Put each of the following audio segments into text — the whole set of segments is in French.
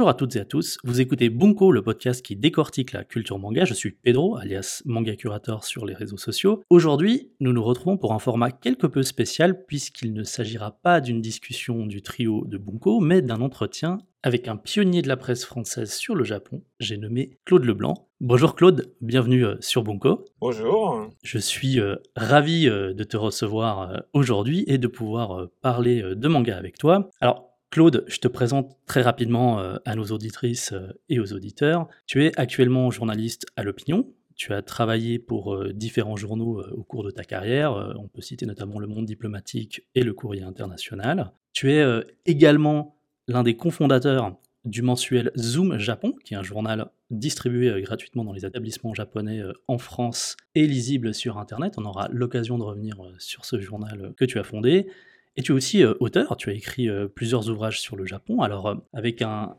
Bonjour à toutes et à tous, vous écoutez Bunko, le podcast qui décortique la culture manga. Je suis Pedro, alias Manga Curator sur les réseaux sociaux. Aujourd'hui, nous nous retrouvons pour un format quelque peu spécial puisqu'il ne s'agira pas d'une discussion du trio de Bunko, mais d'un entretien avec un pionnier de la presse française sur le Japon. J'ai nommé Claude Leblanc. Bonjour Claude, bienvenue euh, sur Bunko. Bonjour. Je suis euh, ravi euh, de te recevoir aujourd'hui et de pouvoir parler de manga avec toi. Alors, Claude, je te présente très rapidement euh, à nos auditrices euh, et aux auditeurs. Tu es actuellement journaliste à l'opinion. Tu as travaillé pour euh, différents journaux au cours de ta carrière. On peut citer notamment Le Monde diplomatique et Le Courrier international. Tu es également l'un des cofondateurs du mensuel Zoom Japon, qui est un journal distribué gratuitement dans les établissements japonais en France et lisible sur Internet. On aura l'occasion de revenir sur ce journal que tu as fondé. Et tu es aussi euh, auteur, tu as écrit euh, plusieurs ouvrages sur le Japon, alors euh, avec un,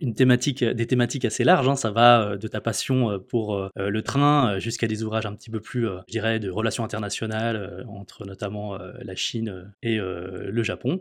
une thématique, des thématiques assez larges, hein. ça va de ta passion pour le train jusqu'à des ouvrages un petit peu plus, je dirais, de relations internationales entre notamment la Chine et le Japon.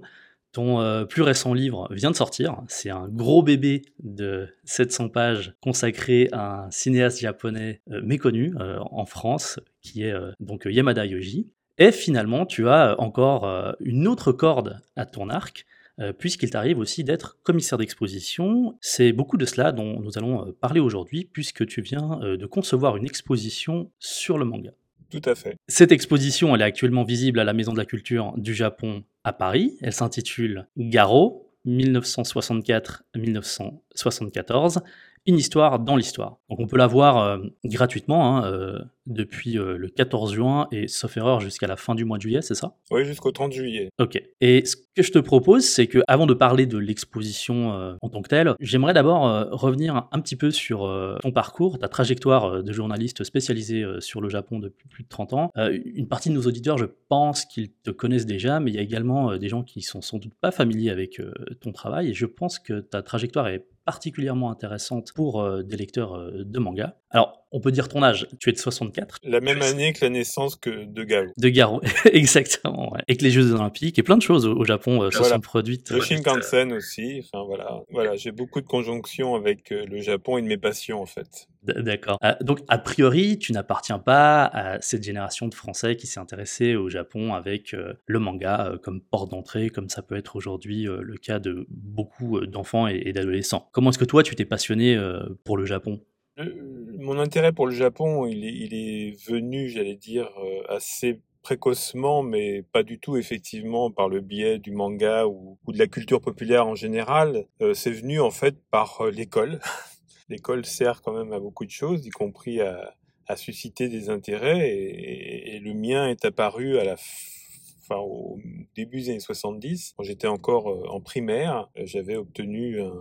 Ton plus récent livre vient de sortir. C'est un gros bébé de 700 pages consacré à un cinéaste japonais méconnu en France, qui est donc Yamada Yoji. Et finalement, tu as encore euh, une autre corde à ton arc, euh, puisqu'il t'arrive aussi d'être commissaire d'exposition. C'est beaucoup de cela dont nous allons euh, parler aujourd'hui, puisque tu viens de concevoir une exposition sur le manga. Tout à fait. Cette exposition, elle est actuellement visible à la Maison de la Culture du Japon à Paris. Elle s'intitule Garo, 1964-1974, une histoire dans l'histoire. Donc on peut la voir gratuitement, hein, depuis euh, le 14 juin et sauf erreur jusqu'à la fin du mois de juillet, c'est ça? Oui, jusqu'au 30 juillet. Ok. Et ce que je te propose, c'est que avant de parler de l'exposition euh, en tant que telle, j'aimerais d'abord euh, revenir un, petit peu sur ton parcours, ta trajectoire de journaliste spécialisé sur le Japon depuis plus de 30 ans. une partie de nos auditeurs, je pense qu'ils te connaissent déjà, mais il y a également des gens qui sont sans doute pas familiers avec ton travail et je pense que ta trajectoire est particulièrement intéressante pour des lecteurs de manga. Alors, on peut dire ton âge, tu es de 64. La même année que la naissance que de Garo. De Garo, exactement. Ouais. Et que les Jeux Olympiques et plein de choses au, Japon euh, se sont produites. Le euh, Shinkansen aussi. Enfin voilà, voilà, j'ai beaucoup de conjonctions avec euh, le Japon et de mes passions en fait. D'accord. donc a priori, tu n'appartiens pas à cette génération de Français qui s'est intéressée au Japon avec le manga comme porte d'entrée, comme ça peut être aujourd'hui le cas de beaucoup d'enfants et d'adolescents. Comment est-ce que toi, tu t'es passionné pour le Japon? Mon intérêt pour le Japon, il est, il est venu, j'allais dire, euh, assez précocement, mais pas du tout effectivement par le biais du manga ou, de la culture populaire en général. Euh, c'est venu en fait par euh, l'école. l'école sert quand même à beaucoup de choses, y compris à, à susciter des intérêts, et, et, le mien est apparu à la enfin au début des années 70, quand j'étais encore en primaire, j'avais obtenu un,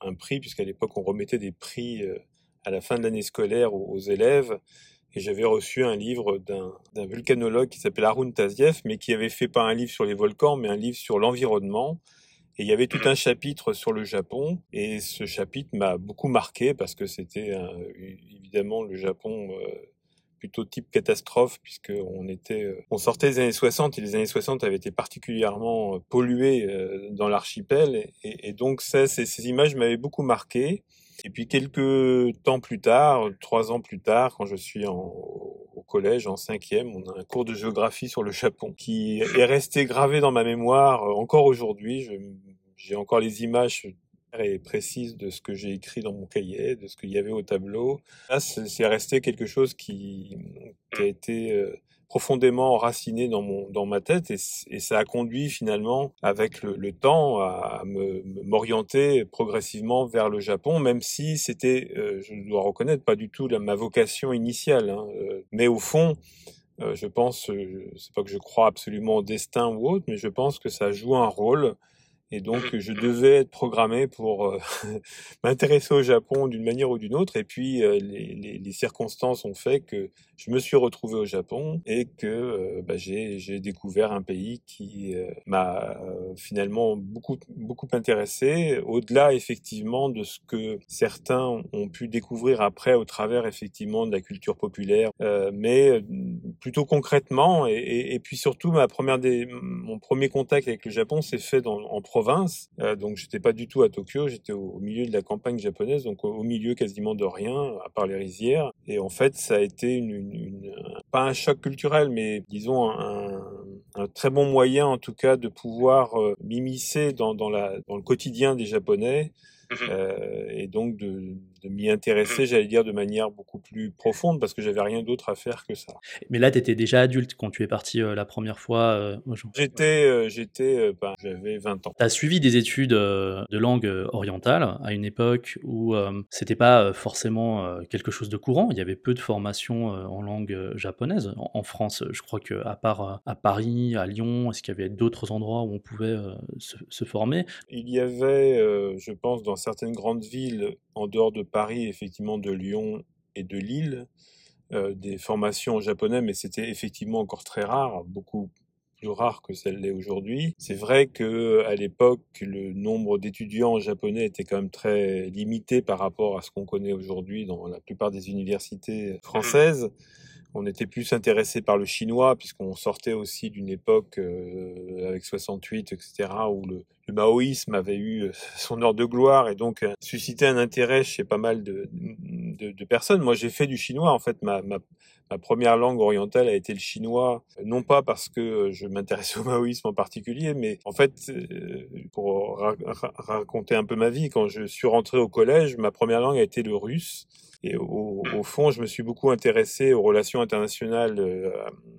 un prix, puisqu'à l'époque on remettait des prix à la fin de l'année scolaire aux, élèves. Et j'avais reçu un livre d'un vulcanologue qui s'appelle Arun Taziev, mais qui avait fait pas un livre sur les volcans, mais un livre sur l'environnement. Et il y avait tout un chapitre sur le Japon, et ce chapitre m'a beaucoup marqué parce que c'était évidemment le Japon euh, plutôt type catastrophe, puisque on euh, on sortait des années 60 et les années 60 avaient été particulièrement euh, polluées dans l'archipel, et, donc ces, ces images m'avaient beaucoup marqué. Et puis quelques temps plus tard, trois ans plus tard, quand je suis en, au collège, en cinquième, on a un cours de géographie sur le Japon qui est resté gravé dans ma mémoire euh, encore aujourd'hui. J'ai encore les images très précises de ce que j'ai écrit dans mon cahier, de ce qu'il y avait au tableau. Là, c'est resté quelque chose qui, qui a été euh, profondément enraciné dans mon dans ma tête et, et ça a conduit finalement avec le, le temps à, me m'orienter progressivement vers le Japon même si c'était euh, je dois reconnaître pas du tout la, ma vocation initiale hein, euh, mais au fond euh, je pense c'est pas que je crois absolument au destin ou autre mais je pense que ça joue un rôle et donc, je devais être programmé pour euh, m'intéresser au Japon d'une manière ou d'une autre. Et puis, euh, les, les, les, circonstances ont fait que je me suis retrouvé au Japon et que euh, bah, j'ai découvert un pays qui m'a finalement beaucoup, beaucoup intéressé, au-delà effectivement de ce que certains ont pu découvrir après au travers effectivement de la culture populaire, mais plutôt concrètement. Et, et, et, puis surtout, ma première des, mon premier contact avec le Japon s'est fait dans, en province, euh, donc j'étais pas du tout à Tokyo, j'étais au, milieu de la campagne japonaise, donc au, milieu quasiment de rien, à part les rizières. Et en fait, ça a été une, une, pas un choc culturel, mais disons un, un, très bon moyen, en tout cas, de pouvoir euh, m'immiscer dans, dans, la, dans le quotidien des Japonais. Mmh euh, et donc de, de m'y intéresser, mmh. j'allais dire, de manière beaucoup plus profonde, parce que j'avais rien d'autre à faire que ça. Mais là, tu étais déjà adulte quand tu es parti euh, la première fois euh, J'étais, euh, j'étais, ben, j'avais 20 ans. Tu as suivi des études de langue orientale à une époque où c'était pas forcément quelque chose de courant. Il y avait peu de formations en langue japonaise en, France. Je crois que à part à Paris, à Lyon, est-ce qu'il y avait d'autres endroits où on pouvait se, se, former? Il y avait, je pense, dans certaines grandes villes en dehors de Paris, effectivement, de Lyon et de Lille, euh, des formations en japonais, mais c'était effectivement encore très rare, beaucoup plus rare que celle l'est aujourd'hui. C'est vrai que à l'époque, le nombre d'étudiants en japonais était quand même très limité par rapport à ce qu'on connaît aujourd'hui dans la plupart des universités françaises on était plus intéressé par le chinois, puisqu'on sortait aussi d'une époque euh, avec 68, etc., où le, maoïsme avait eu euh, son heure de gloire et donc euh, suscité un intérêt chez pas mal de, personnes. Moi, j'ai fait du chinois, en fait, ma, première langue orientale a été le chinois, non pas parce que je m'intéressais au maoïsme en particulier, mais en fait, pour raconter un peu ma vie, quand je suis rentré au collège, ma première langue a été le russe. Et au, fond, je me suis beaucoup intéressé aux relations internationales euh,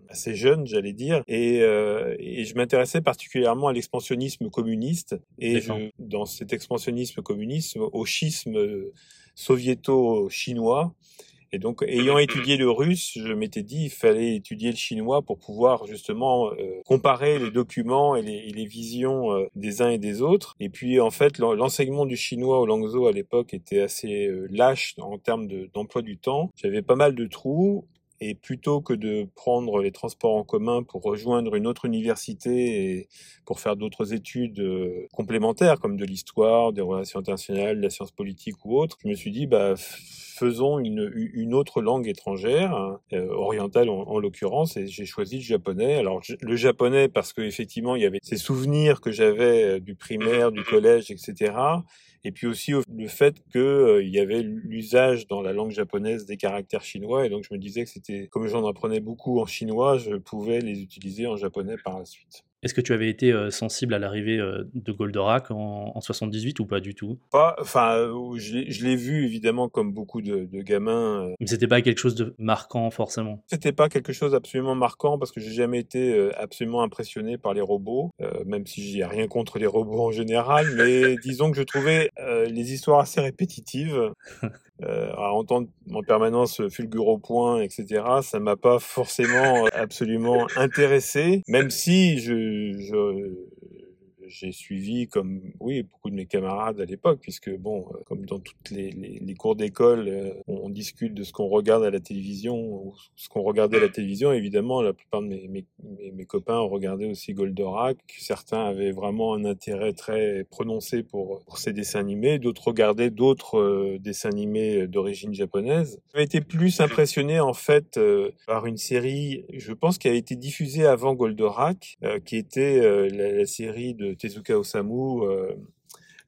assez jeunes, j'allais dire, euh, et je m'intéressais particulièrement à l'expansionnisme communiste. Et dans cet expansionnisme communiste, au schisme soviéto-chinois, et donc, ayant étudié le russe, je m'étais dit il fallait étudier le chinois pour pouvoir justement euh, comparer les documents et les, les visions euh, des uns et des autres. Et puis, en fait, l'enseignement du chinois au Langzhou à l'époque était assez euh, lâche en termes d'emploi du temps. J'avais pas mal de trous et plutôt que de prendre les transports en commun pour rejoindre une autre université et pour faire d'autres études complémentaires comme de l'histoire, des relations internationales, de la science politique ou autre, je me suis dit bah faisons une, autre langue étrangère, hein, euh, orientale en, l'occurrence, et j'ai choisi le japonais. Alors le japonais parce que effectivement il y avait ces souvenirs que j'avais euh, du primaire, du collège, etc. Et puis aussi le fait qu'il euh, y avait l'usage dans la langue japonaise des caractères chinois, et donc je me disais que c'était, comme j'en apprenais beaucoup en chinois, je pouvais les utiliser en japonais par la suite. Est-ce que tu avais été euh, sensible à l'arrivée euh, de Goldorak en, en, 78 ou pas du tout? Pas, enfin, euh, je l'ai vu évidemment comme beaucoup de, de gamins. Mais c'était pas quelque chose de marquant forcément? C'était pas quelque chose d'absolument marquant parce que j'ai jamais été absolument impressionné par les robots, même si j'ai rien contre les robots en général. Mais disons que je trouvais les histoires assez répétitives. Euh, à entendre en permanence Fulgur au point, etc., ça m'a pas forcément absolument intéressé, même si je, je j'ai suivi comme oui beaucoup de mes camarades à l'époque puisque bon euh, comme dans toutes les, les, cours d'école euh, on, discute de ce qu'on regarde à la télévision ou ce qu'on regardait à la télévision. Évidemment la plupart de mes, mes, mes, copains ont regardé aussi Goldorak. Certains avaient vraiment un intérêt très prononcé pour, pour ces dessins animés. D'autres regardaient d'autres euh, dessins animés d'origine japonaise. J'ai été plus impressionné en fait par une série je pense qui a été diffusée avant Goldorak qui était la série de Tezuka Osamu, euh,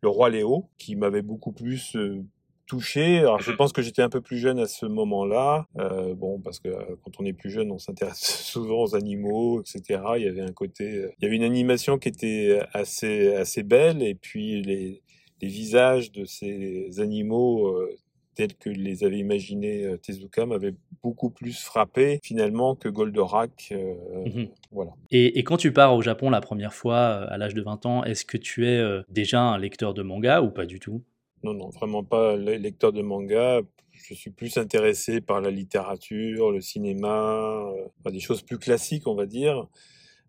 Le Roi Léo, qui m'avait beaucoup plus euh, touché. Alors je mhm. pense que j'étais un peu plus jeune à ce moment-là. Euh, bon, parce que quand on est plus jeune, on s'intéresse souvent aux animaux, etc. Il y avait un côté, il y avait une animation qui était assez assez belle, et puis les les visages de ces animaux tels que les avait imaginés euh, Tezuka m'avait beaucoup plus frappé finalement que Goldorak. Euh, mhm. Voilà. Et, quand tu pars au Japon la première fois euh, à l'âge de 20 ans, est-ce que tu es déjà un lecteur de manga ou pas du tout? Non, non, vraiment pas lecteur de manga je suis plus intéressé par la littérature, le cinéma, des choses plus classiques, on va dire.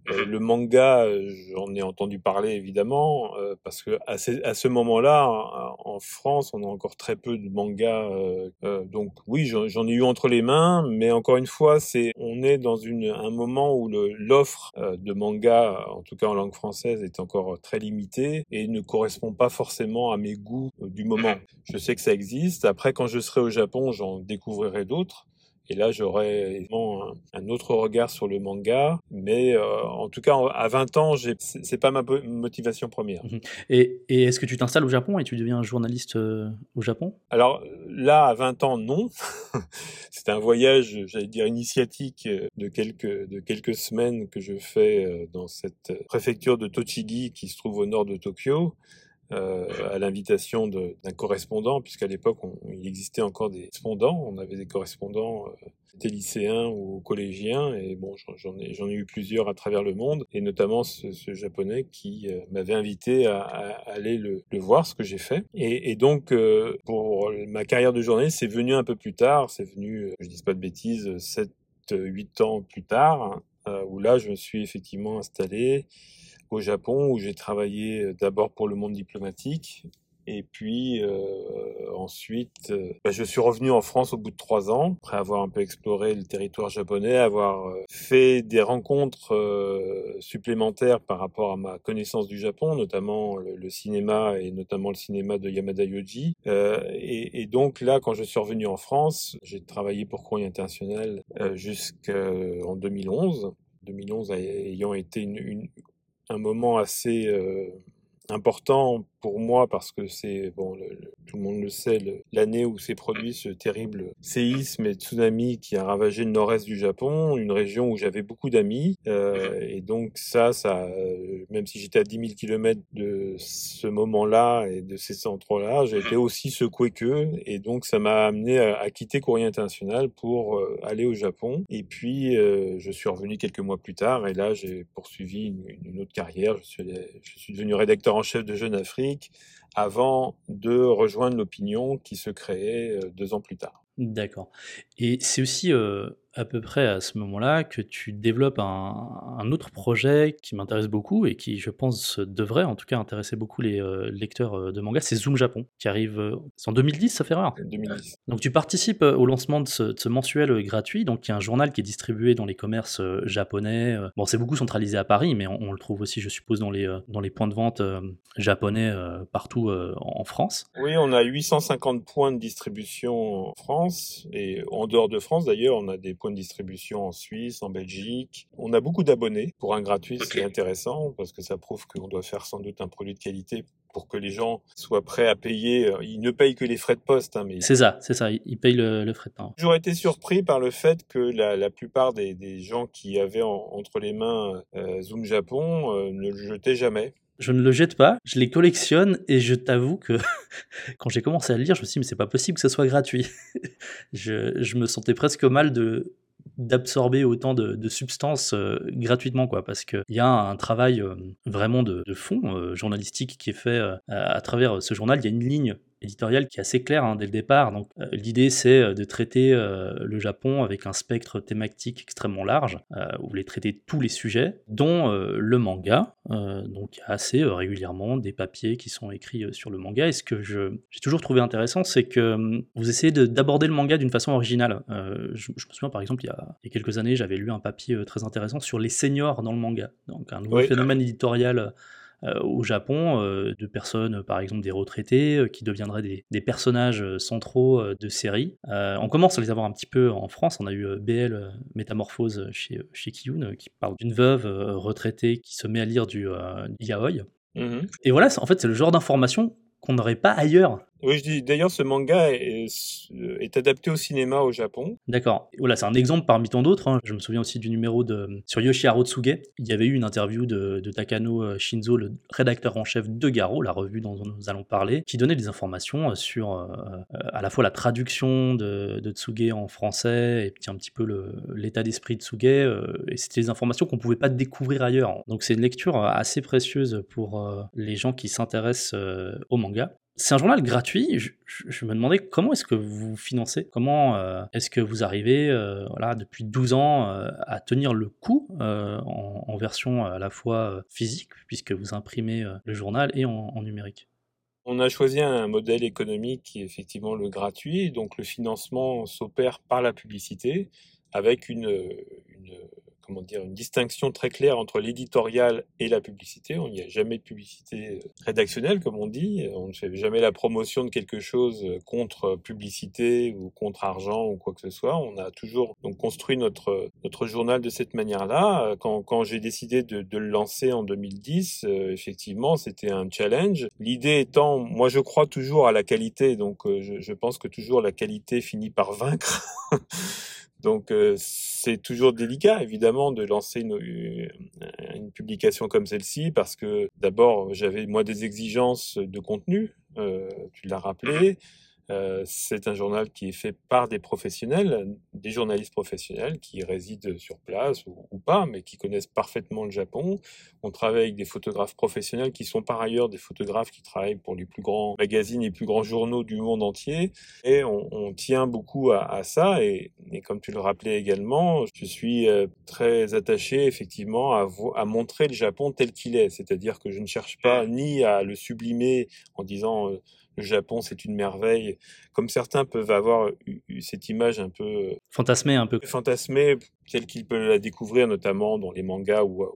Euh, le manga, j'en ai entendu parler évidemment, euh, parce que à, ce moment-là, en, France, on a encore très peu de mangas. Euh, donc oui, j'en ai eu entre les mains, mais encore une fois, c'est on est dans une, un moment où l'offre de manga, en tout cas en langue française, est encore très limitée et ne correspond pas forcément à mes goûts du moment. Je sais que ça existe. Après, quand je serai au Japon, j'en découvrirai d'autres Et là, j'aurais un, un autre regard sur le manga. Mais euh, en tout cas, à 20 ans, c'est pas ma motivation première. Mmh et, et est-ce que tu t'installes au Japon et tu deviens journaliste euh, au Japon? Alors là, à 20 ans, non. c'est un voyage, j'allais dire, initiatique de quelques, de quelques semaines que je fais dans cette préfecture de Tochigi qui se trouve au nord de Tokyo. Euh, à l'invitation d'un correspondant, puisqu'à l'époque, il existait encore des correspondants. On avait des correspondants euh, des lycéens ou collégiens, et bon, j'en ai, ai, eu plusieurs à travers le monde, et notamment ce, ce japonais qui euh, m'avait invité à, à aller le, le, voir, ce que j'ai fait. Et, et donc, euh, pour ma carrière de journaliste, c'est venu un peu plus tard, c'est venu, je dis pas de bêtises, 7, 8 ans plus tard, hein, où là, je me suis effectivement installé au Japon où j'ai travaillé euh, d'abord pour le monde diplomatique et puis euh, ensuite, euh, bah, je suis revenu en France au bout de trois ans, après avoir un peu exploré le territoire japonais, avoir euh, fait des rencontres supplémentaires par rapport à ma connaissance du Japon, notamment le, le cinéma et notamment le cinéma de Yamada Yoji. Et, et, donc là, quand je suis revenu en France, j'ai travaillé pour Courrier International jusqu'en 2011. 2011 ayant été une, une, un moment assez euh, important pour moi parce que c'est, bon, tout le monde le sait, l'année où s'est produit ce terrible séisme et tsunami qui a ravagé le nord-est du Japon, une région où j'avais beaucoup d'amis. Euh, et donc ça, ça, euh, même si j'étais à 10 000 km de ce moment-là et de ces centres-là, j'ai été aussi secoué qu'eux. Et donc ça m'a amené à, quitter Courrier International pour euh, aller au Japon. Et puis euh, je suis revenu quelques mois plus tard et là j'ai poursuivi une, une, autre carrière. Je suis, je suis devenu rédacteur en chef de Jeune Afrique avant de rejoindre l'opinion qui se créait euh, deux ans plus tard. D'accord. Et c'est aussi euh, à peu près à ce moment-là que tu développes un, autre projet qui m'intéresse beaucoup et qui, je pense, devrait en tout cas intéresser beaucoup les euh, lecteurs euh, de manga, c'est Zoom Japon, qui arrive euh, en 2010, ça fait rare. 2010. Donc tu participes au lancement de ce, mensuel gratuit, donc qui est un journal qui est distribué dans les commerces japonais. Bon, c'est beaucoup centralisé à Paris, mais on, le trouve aussi, je suppose, dans les, dans les points de vente japonais partout en France. Oui, on a 850 points de distribution en France et en dehors de France d'ailleurs, on a des points de distribution en Suisse, en Belgique. On a beaucoup d'abonnés. Pour un gratuit, c'est intéressant parce que ça prouve qu'on doit faire sans doute un produit de qualité pour que les gens soient prêts à payer. Ils ne payent que les frais de poste. Hein, mais... C'est ça, c'est ça. Ils payent le, frais de poste. J'aurais été surpris par le fait que la, la plupart des, des, gens qui avaient entre les mains euh, Zoom Japon euh, ne le jetaient jamais je ne le jette pas, je les collectionne et je t'avoue que quand j'ai commencé à le lire, je me suis dit mais c'est pas possible que ce soit gratuit. je, je, me sentais presque mal de d'absorber autant de, de substances euh, gratuitement quoi parce qu'il y a un travail euh, vraiment de, de fond euh, journalistique qui est fait à travers ce journal il y a une ligne éditorial qui est assez clair hein, dès le départ. Donc euh, l'idée c'est euh, de traiter euh, le Japon avec un spectre thématique extrêmement large, où vous voulez traiter tous les sujets, dont le manga. donc il y a assez régulièrement des papiers qui sont écrits sur le manga. Et ce que j'ai toujours trouvé intéressant, c'est que hum, vous essayez d'aborder le manga d'une façon originale. Je, me souviens par exemple il y a, il y a quelques années, j'avais lu un papier très intéressant sur les seniors dans le manga. Donc un nouveau phénomène éditorial euh, au Japon, euh, de personnes, par exemple des retraités, euh, qui deviendraient des, des personnages centraux de séries. on commence à les avoir un petit peu en France. On a eu BL Métamorphose chez, chez Kiyun, qui parle d'une veuve retraitée qui se met à lire du yaoi. Mmh Et voilà, en fait, c'est le genre d'information qu'on n'aurait pas ailleurs. Oui, je dis d'ailleurs, ce manga est, adapté au cinéma au Japon. D'accord. Voilà, c'est un exemple parmi tant d'autres. Hein. Je me souviens aussi du numéro de sur Yoshiharu Tsuge. Il y avait eu une interview de, Takano euh, Shinzo, le rédacteur en chef de Garo, la revue dont nous allons parler, qui donnait des informations euh, sur euh, à la fois la traduction de, Tsuge en français et puis un petit peu l'état d'esprit de Tsuge. et c'était des informations qu'on pouvait pas découvrir ailleurs. Donc c'est une lecture assez précieuse pour les gens qui s'intéressent au manga. C'est un journal gratuit. Je, me demandais comment est-ce que vous financez Comment euh, est-ce que vous arrivez, euh, voilà, depuis 12 ans, euh, à tenir le coup en, version à la fois physique, puisque vous imprimez le journal, et en, numérique? On a choisi un modèle économique qui est effectivement le gratuit, donc le financement s'opère par la publicité avec une, une comment dire, une distinction très claire entre l'éditorial et la publicité. Il n'y a jamais de publicité rédactionnelle, comme on dit. On ne fait jamais la promotion de quelque chose contre publicité ou contre argent ou quoi que ce soit. On a toujours donc construit notre notre journal de cette manière-là. Quand, quand j'ai décidé de, le lancer en 2010, effectivement, c'était un challenge. L'idée étant, moi, je crois toujours à la qualité, donc je pense que toujours la qualité finit par vaincre. Donc euh, c'est toujours délicat évidemment de lancer une, euh, une publication comme celle-ci parce que d'abord j'avais moi des exigences de contenu, euh, tu l'as rappelé, euh, c'est un journal qui est fait par des professionnels, des journalistes professionnels qui résident sur place ou, pas, mais qui connaissent parfaitement le Japon. On travaille avec des photographes professionnels qui sont par ailleurs des photographes qui travaillent pour les plus grands magazines, les plus grands journaux du monde entier. Et on, tient beaucoup à, ça. Et, comme tu le rappelais également, je suis euh, très attaché effectivement à, montrer le Japon tel qu'il est. C'est-à-dire que je ne cherche pas ni à le sublimer en disant... Euh, le Japon c'est une merveille, comme certains peuvent avoir eu, cette image un peu euh, fantasmée, un peu fantasmée, telle qu'ils peuvent la découvrir notamment dans les mangas ou,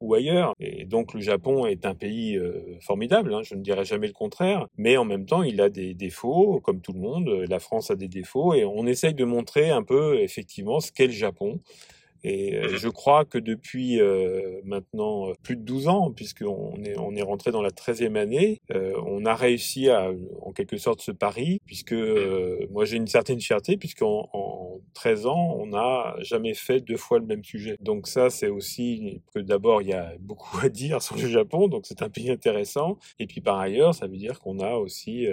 ou, ailleurs. Et donc le Japon est un pays euh, formidable, hein, je ne dirais jamais le contraire, mais en même temps il a des défauts, comme tout le monde. La France a des défauts et on essaye de montrer un peu effectivement ce qu'est le Japon. Et euh, je crois que depuis euh, maintenant euh, plus de 12 ans, puisqu'on est, on est rentré dans la 13e année, on a réussi à, en quelque sorte, ce pari, puisque moi j'ai une certaine fierté, puisqu'en en 13 ans, on n'a jamais fait deux fois le même sujet. Donc ça, c'est aussi que d'abord, il y a beaucoup à dire sur le Japon, donc c'est un pays intéressant. Et puis par ailleurs, ça veut dire qu'on a aussi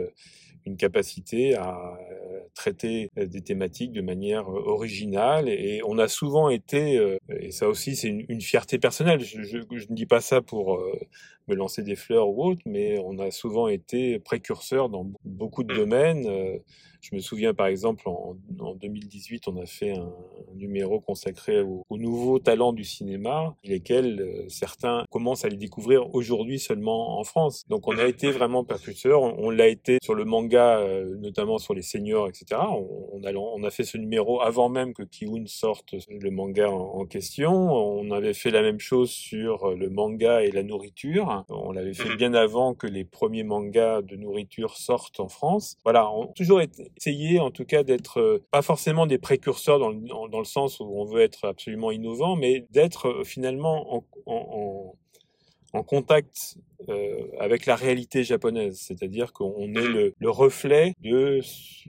une capacité à euh, traiter euh, des thématiques de manière euh, originale et on a souvent été, et ça aussi c'est une, fierté personnelle, je, je, ne dis pas ça pour me lancer des fleurs ou autre, mais on a souvent été précurseur dans beaucoup de domaines. Je me souviens par exemple en, en 2018, on a fait un, numéro consacré aux, nouveaux talents du cinéma, lesquels euh, certains commencent à les découvrir aujourd'hui seulement en France. Donc on a été vraiment précurseur. On, l'a été sur le manga, euh, notamment sur les seniors, etc. On, a, on a fait ce numéro avant même que Kiun sorte le manga en, en question. On avait fait la même chose sur le manga et la nourriture. On l'avait fait bien avant que les premiers mangas de nourriture sortent en France. Voilà, on a toujours été, essayer en tout cas d'être euh, pas forcément des précurseurs dans le, sens où on veut être absolument innovant, mais d'être euh, finalement en, en, en contact euh, avec la réalité japonaise, c'est-à-dire qu'on est le, le, reflet de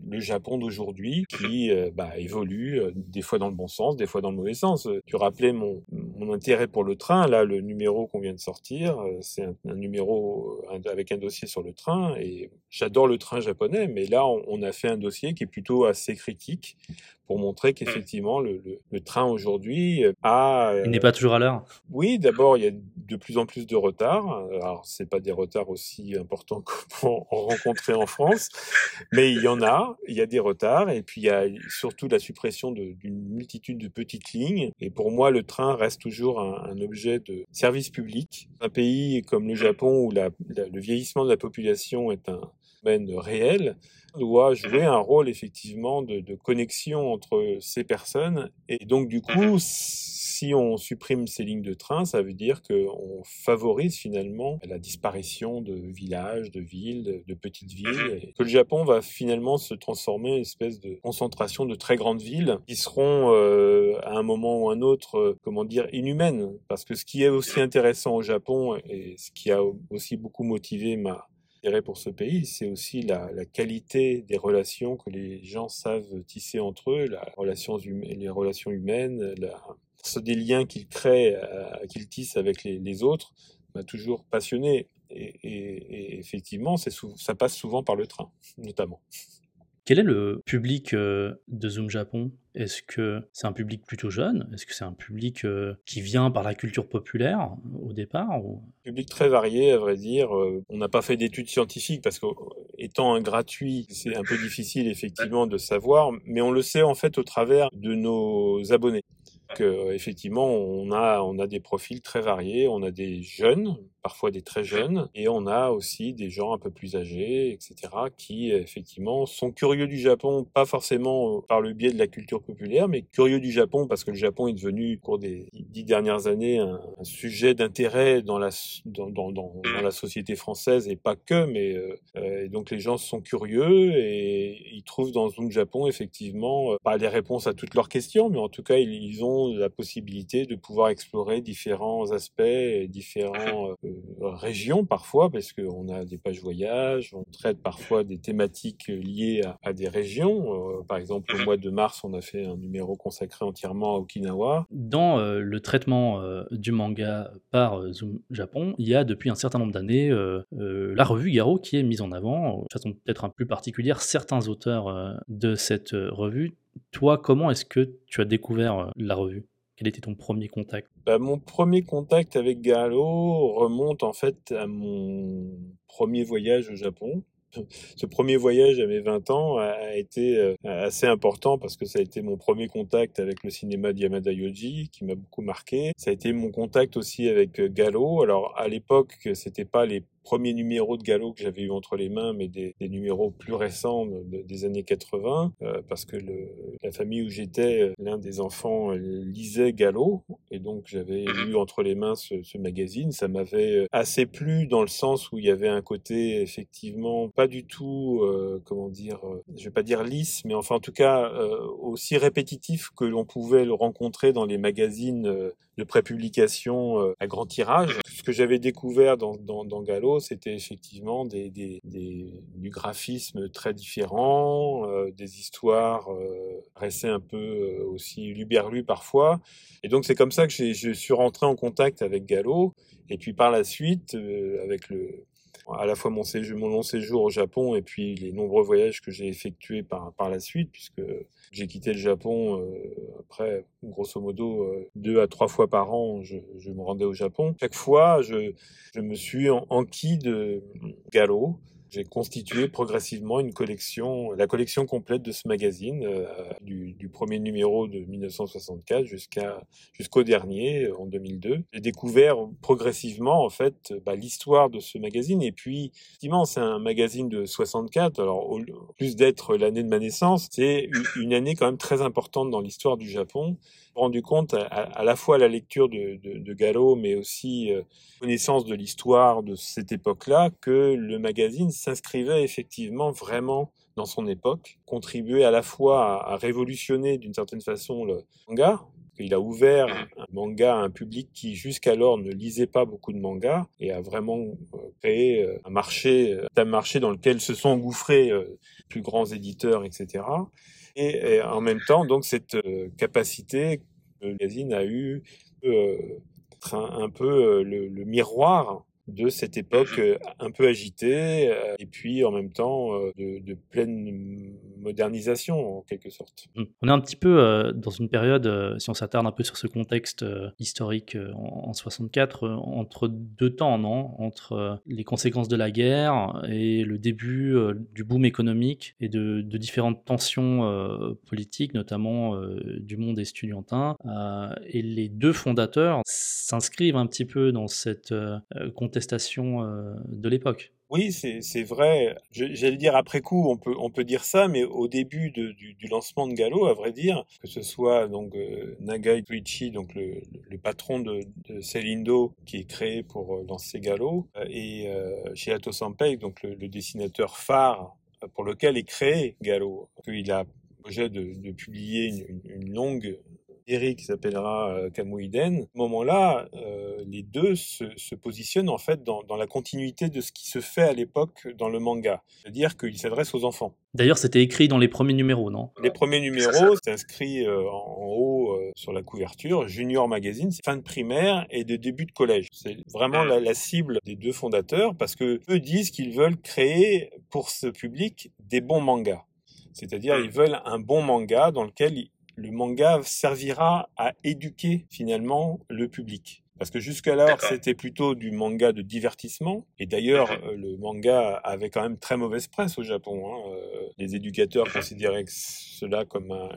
le Japon d'aujourd'hui qui euh, bah, évolue euh, des fois dans le bon sens, des fois dans le mauvais sens. Tu rappelais mon, mon intérêt pour le train, là le numéro qu'on vient de sortir, c'est un, un, numéro avec un dossier sur le train et j'adore le train japonais, mais là on, on, a fait un dossier qui est plutôt assez critique pour montrer qu'effectivement le, le, le, train aujourd'hui a... Il n'est pas toujours à l'heure Oui, d'abord il y a de plus en plus de retard. Alors c'est pas des retards aussi importants qu'on en rencontrer en France, mais il y en a, il y a des retards, et puis il y a surtout la suppression d'une multitude de petites lignes. Et pour moi, le train reste toujours un, objet de service public. Un pays comme le Japon où le vieillissement de la population est un domaine réel, doit jouer un rôle effectivement de, de connexion entre ces personnes. Et donc du coup, si on supprime ces lignes de train, ça veut dire qu'on favorise finalement la disparition de villages, de villes, de petites villes, et que le Japon va finalement se transformer en une espèce de concentration de très grandes villes qui seront euh, à un moment ou un autre, euh, comment dire, inhumaines. Parce que ce qui est aussi intéressant au Japon et ce qui a aussi beaucoup motivé ma, pour ce pays, c'est aussi la, qualité des relations que les gens savent tisser entre eux, relation les relations humaines, la, des liens qu'il crée, euh, qu'il tisse avec les, autres, m'a toujours passionné. Et effectivement, ça passe souvent par le train, notamment. Quel est le public euh, de Zoom Japon? Est-ce que c'est un public plutôt jeune? Est-ce que c'est un public euh, qui vient par la culture populaire au départ. Public très varié, à vrai dire. On n'a pas fait d'études scientifiques parce que, étant un gratuit, c'est un peu difficile effectivement de savoir, mais on le sait en fait au travers de nos abonnés. Effectivement, on a des profils très variés. On a des jeunes, parfois des très jeunes, et on a aussi des gens un peu plus âgés, etc., qui effectivement sont curieux du Japon, pas forcément par le biais de la culture populaire, mais curieux du Japon parce que le Japon est devenu, au cours des dix dernières années, un, sujet d'intérêt dans la, dans, dans, dans, la société française, et pas que, mais euh, et donc les gens sont curieux et ils trouvent dans Zoom Japon effectivement euh, pas les réponses à toutes leurs questions, mais en tout cas ils, ils ont la possibilité de pouvoir explorer différents aspects, différentes euh, régions parfois, parce qu'on a des pages voyage, on traite parfois des thématiques liées à, des régions. par exemple, au mois de mars, on a fait un numéro consacré entièrement à Okinawa. Dans le traitement du manga par Zoom Japon, il y a depuis un certain nombre d'années la revue Garo qui est mise en avant, de façon peut-être un peu particulière, certains auteurs de cette revue. Toi, comment est-ce que tu as découvert la revue? Quel était ton premier contact? Bah, Mon premier contact avec Galo remonte en fait à mon premier voyage au Japon. Ce premier voyage à mes 20 ans a été euh, assez important parce que ça a été mon premier contact avec le cinéma de Yamada Yoji qui m'a beaucoup marqué. Ça a été mon contact aussi avec euh, Galo. Alors à l'époque, c'était pas les premier numéro de Gallo que j'avais eu entre les mains, mais des, numéros plus récents des années 80, euh, parce que la famille où j'étais, euh, l'un des enfants euh, lisait Gallo, et donc j'avais eu entre les mains ce, magazine. Ça m'avait assez plu dans le sens où il y avait un côté effectivement pas du tout, euh, comment dire, je vais pas dire lisse, mais enfin en tout cas aussi répétitif que l'on pouvait le rencontrer dans les magazines de prépublication à grand tirage. Que j'avais découvert dans, dans, dans Gallo, c'était effectivement des, des, du graphisme très différent, euh, des histoires euh, restées un peu euh, aussi luberlues parfois. Et donc c'est comme ça que je suis rentré en contact avec Gallo. Et puis par la suite, avec le, à la fois mon, séjour, mon long séjour au Japon et puis les nombreux voyages que j'ai effectués par, par la suite, puisque j'ai quitté le Japon euh, après, grosso modo, euh, deux à trois fois par an, je, je, me rendais au Japon. Chaque fois, je, je me suis enquis de galop j'ai constitué progressivement une collection, la collection complète de ce magazine, euh, du, premier numéro de 1964 jusqu'à jusqu'au dernier en 2002. J'ai découvert progressivement en fait bah, l'histoire de ce magazine et puis effectivement c'est un magazine de 64. Alors au plus d'être l'année de ma naissance, c'est une année quand même très importante dans l'histoire du Japon rendu compte à, la fois à la lecture de, de, de Gallo, mais aussi euh, connaissance de l'histoire de cette époque-là, que le magazine s'inscrivait effectivement vraiment dans son époque, contribuait à la fois à, révolutionner d'une certaine façon le manga, il a ouvert un manga à un public qui jusqu'alors ne lisait pas beaucoup de mangas et a vraiment euh, créé euh, un marché, un marché dans lequel se sont engouffrés plus grands éditeurs, etc. Et, en même temps, donc cette euh, capacité, le magazine a eu euh, un, peu euh, le miroir de cette époque euh, un peu agitée euh, et puis en même temps euh, de, pleine modernisation en quelque sorte. Mmh. On est un petit peu dans une période, si on s'attarde un peu sur ce contexte historique en, 64, entre deux temps, non? Entre les conséquences de la guerre et le début du boom économique et de, de différentes tensions politiques, notamment du monde estudiantin. et les deux fondateurs s'inscrivent un petit peu dans cette contexte euh, de l'époque. Oui, c'est vrai. J'allais dire après coup, on peut, dire ça, mais au début du, lancement de Gallo, à vrai dire, que ce soit donc euh, Nagai Tuichi, donc le, patron de, Celindo, qui est créé pour euh, lancer Gallo, et euh, Shihato Sanpei, donc le, dessinateur phare pour lequel est créé Gallo. Il a projet de, publier une, longue qui s'appellera euh, Kamuiden. À ce moment-là, euh, les deux se, se, positionnent en fait dans, dans, la continuité de ce qui se fait à l'époque dans le manga, c'est-à-dire qu'ils s'adressent aux enfants. D'ailleurs, c'était écrit dans les premiers numéros, non? Les premiers numéros, c'est inscrit euh, en haut euh, sur la couverture, Junior Magazine, c'est fin de primaire et de début de collège. C'est vraiment la, la, cible des deux fondateurs parce que eux disent qu'ils veulent créer pour ce public des bons mangas. C'est-à-dire, ils veulent un bon manga dans lequel le manga servira à éduquer finalement le public. Parce que jusqu'alors, c'était plutôt du manga de divertissement. Et d'ailleurs, Mhm. euh, le manga avait quand même très mauvaise presse au Japon. hein. Euh, Les éducateurs considéraient que cela comme un-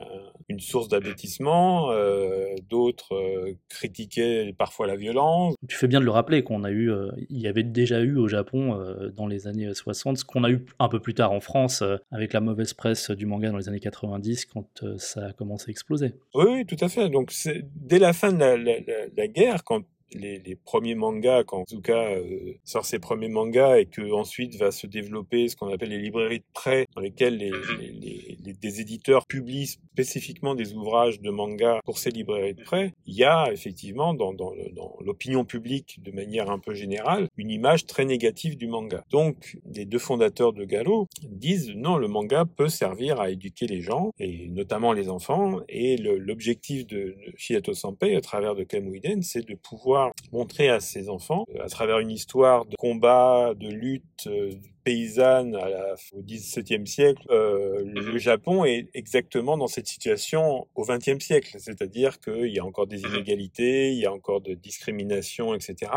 une source d'abêtissement. euh, D'autres euh, critiquaient parfois la violence. Tu fais bien de le rappeler qu'on a eu, euh, il y avait déjà eu au Japon euh, dans les années 60, ce qu'on a eu un peu plus tard en France euh, avec la mauvaise presse du manga dans les années 90 quand euh, ça a commencé à exploser. Oui, oui, tout à fait. Donc, dès la fin de la, la- la- la guerre, quand les, les premiers mangas, quand Zuka euh, sort ses premiers mangas et que ensuite va se développer ce qu'on appelle les librairies de prêt, dans lesquelles les, les- les- les- des éditeurs publient spécifiquement des ouvrages de manga pour ces librairies de prêt, il y a effectivement dans, dans le- dans l'opinion publique, de manière un peu générale, une image très négative du manga. Donc, les deux fondateurs de Galo disent non, le manga peut servir à éduquer les gens, et notamment les enfants, et l'objectif de, de Shihato Sanpei, à travers de Kamuiden, c'est de pouvoir montrer à ses enfants, euh, à travers une histoire de combat, de lutte euh, paysanne à la, au XVIIe siècle, euh, le Japon est exactement dans cette situation au XXe siècle, c'est-à-dire qu'il y a encore des inégalités, il y a encore de discrimination, etc.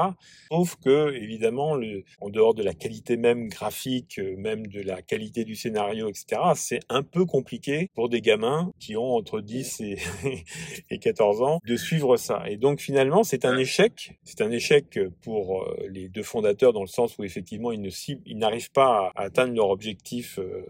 Sauf que, évidemment, le, en dehors de la qualité même graphique, euh, même de la qualité du scénario, etc., c'est un peu compliqué pour des gamins qui ont entre 10 et, et 14 ans de suivre ça. Et donc, finalement, c'est un échec. C'est un échec pour euh, les deux fondateurs dans le sens où, effectivement, ils n'arrivent pas atteindre leur objectif euh,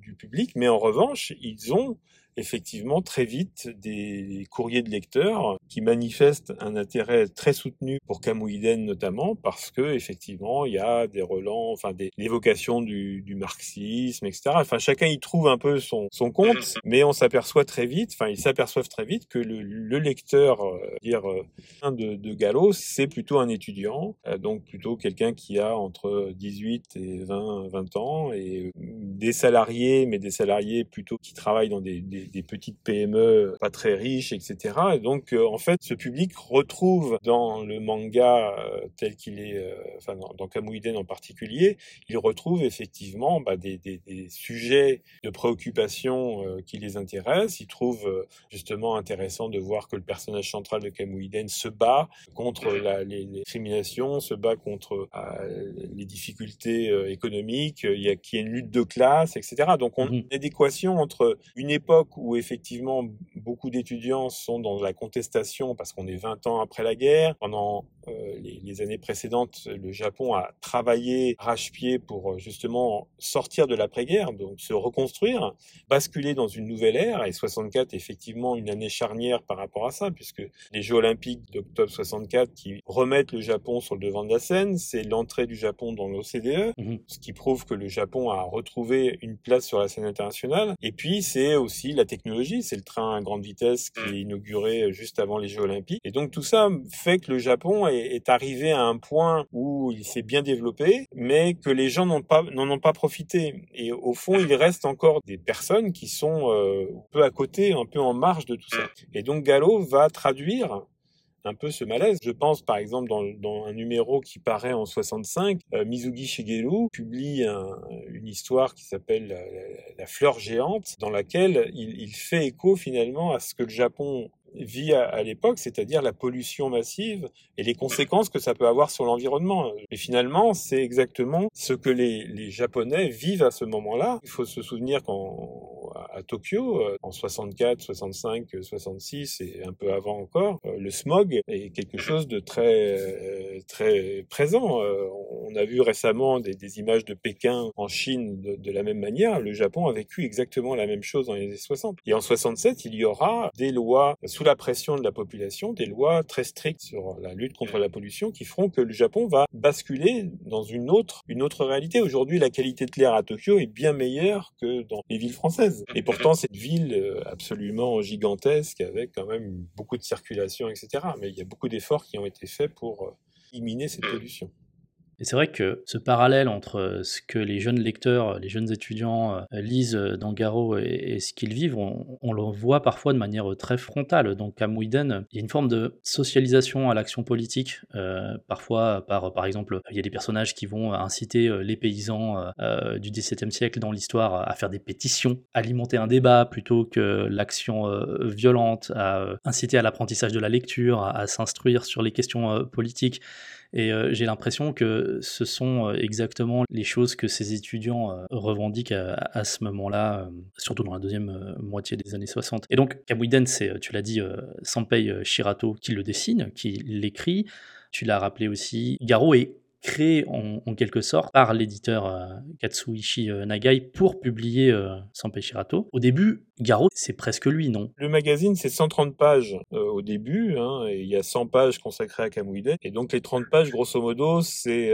du public, mais en revanche, ils ont effectivement très vite des courriers de lecteurs qui manifestent un intérêt très soutenu pour Camoïden notamment parce que effectivement il y a des relents, enfin des l'évocation du, du marxisme, etc. Enfin chacun y trouve un peu son, son compte, mais on s'aperçoit très vite, enfin ils s'aperçoivent très vite que le, le lecteur, euh, dire euh, de, de Gallo, c'est plutôt un étudiant, euh, donc plutôt quelqu'un qui a entre 18 et 20, 20 ans et des salariés, mais des salariés plutôt qui travaillent dans des, des, des petites PME pas très riches, etc. Et donc, euh, en fait, ce public retrouve dans le manga euh, tel qu'il est, euh, enfin dans, dans Kamuiden en particulier, il retrouve effectivement bah, des, des, des sujets de préoccupation qui les intéressent. Il trouve euh, justement intéressant de voir que le personnage central de Kamuiden se bat contre la, les, les discriminations, se bat contre euh, les difficultés économiques, il y a, qu'il y a une lutte de classe, etc. Donc on a une adéquation entre une époque où effectivement beaucoup d'étudiants sont dans la contestation parce qu'on est 20 ans après la guerre. Pendant euh, les, les, années précédentes, le Japon a travaillé arrache-pied pour justement sortir de l'après-guerre, donc se reconstruire, basculer dans une nouvelle ère. Et 64 est effectivement une année charnière par rapport à ça, puisque les Jeux olympiques d'octobre 64 qui remettent le Japon sur le devant de la scène, c'est l'entrée du Japon dans l'OCDE, mmh. ce qui prouve que le Japon a retrouvé une place sur la scène internationale. Et puis c'est aussi la technologie, c'est le train à grande vitesse qui est inauguré juste avant les Jeux olympiques. Et donc tout ça fait que le Japon est, est arrivé à un point où il s'est bien développé, mais que les gens n'ont pas n'en ont pas profité. Et au fond, il reste encore des personnes qui sont euh, un peu à côté, un peu en marge de tout ça. Et donc Gallo va traduire un peu ce malaise. Je pense par exemple dans, un numéro qui paraît en 65, euh, Mizugi Shigeru publie un, une histoire qui s'appelle la, fleur géante, dans laquelle il, fait écho finalement à ce que le Japon vit à, à l'époque, c'est-à-dire la pollution massive et les conséquences que ça peut avoir sur l'environnement. Et finalement, c'est exactement ce que les, les, Japonais vivent à ce moment-là. Il faut se souvenir qu'à Tokyo, euh, en 64, 65, 66 et un peu avant encore, euh, le smog est quelque chose de très euh, très présent. on a vu récemment des, des, images de Pékin en Chine de, de, la même manière. Le Japon a vécu exactement la même chose dans les années 60. Et en 67, il y aura des lois sous la pression de la population, des lois très strictes sur la lutte contre la pollution qui feront que le Japon va basculer dans une autre, une autre réalité. Aujourd'hui, la qualité de l'air à Tokyo est bien meilleure que dans les villes françaises. Et pourtant, cette ville euh, absolument gigantesque avec quand même beaucoup de circulation, etc. Mais il y a beaucoup d'efforts qui ont été faits pour euh, éliminer cette pollution. Et c'est vrai que ce parallèle entre ce que les jeunes lecteurs, les jeunes étudiants lisent dans Garo et, ce qu'ils vivent, on, le voit parfois de manière très frontale. Donc à Mouiden, il y a une forme de socialisation à l'action politique, parfois par, par exemple, il y a des personnages qui vont inciter les paysans du XVIIe siècle dans l'histoire à faire des pétitions, alimenter un débat plutôt que l'action violente, à inciter à l'apprentissage de la lecture, à s'instruire sur les questions politiques. Et euh, j'ai l'impression que ce sont euh, exactement les choses que ces étudiants euh, revendiquent à, ce moment-là, surtout dans la deuxième moitié des années 60. Et donc, Kamuiden, c'est, tu l'as dit, Sanpei Shirato qui le dessine, qui l'écrit. Tu l'as rappelé aussi, Garo est créé en, quelque sorte par l'éditeur euh, Katsuichi euh, Nagai pour publier euh, Sanpei Shirato. Au début, Garo, c'est presque lui, non? Le magazine, c'est 130 pages au début, hein, et il y a 100 pages consacrées à Kamuide. Et donc les 30 pages, grosso modo, c'est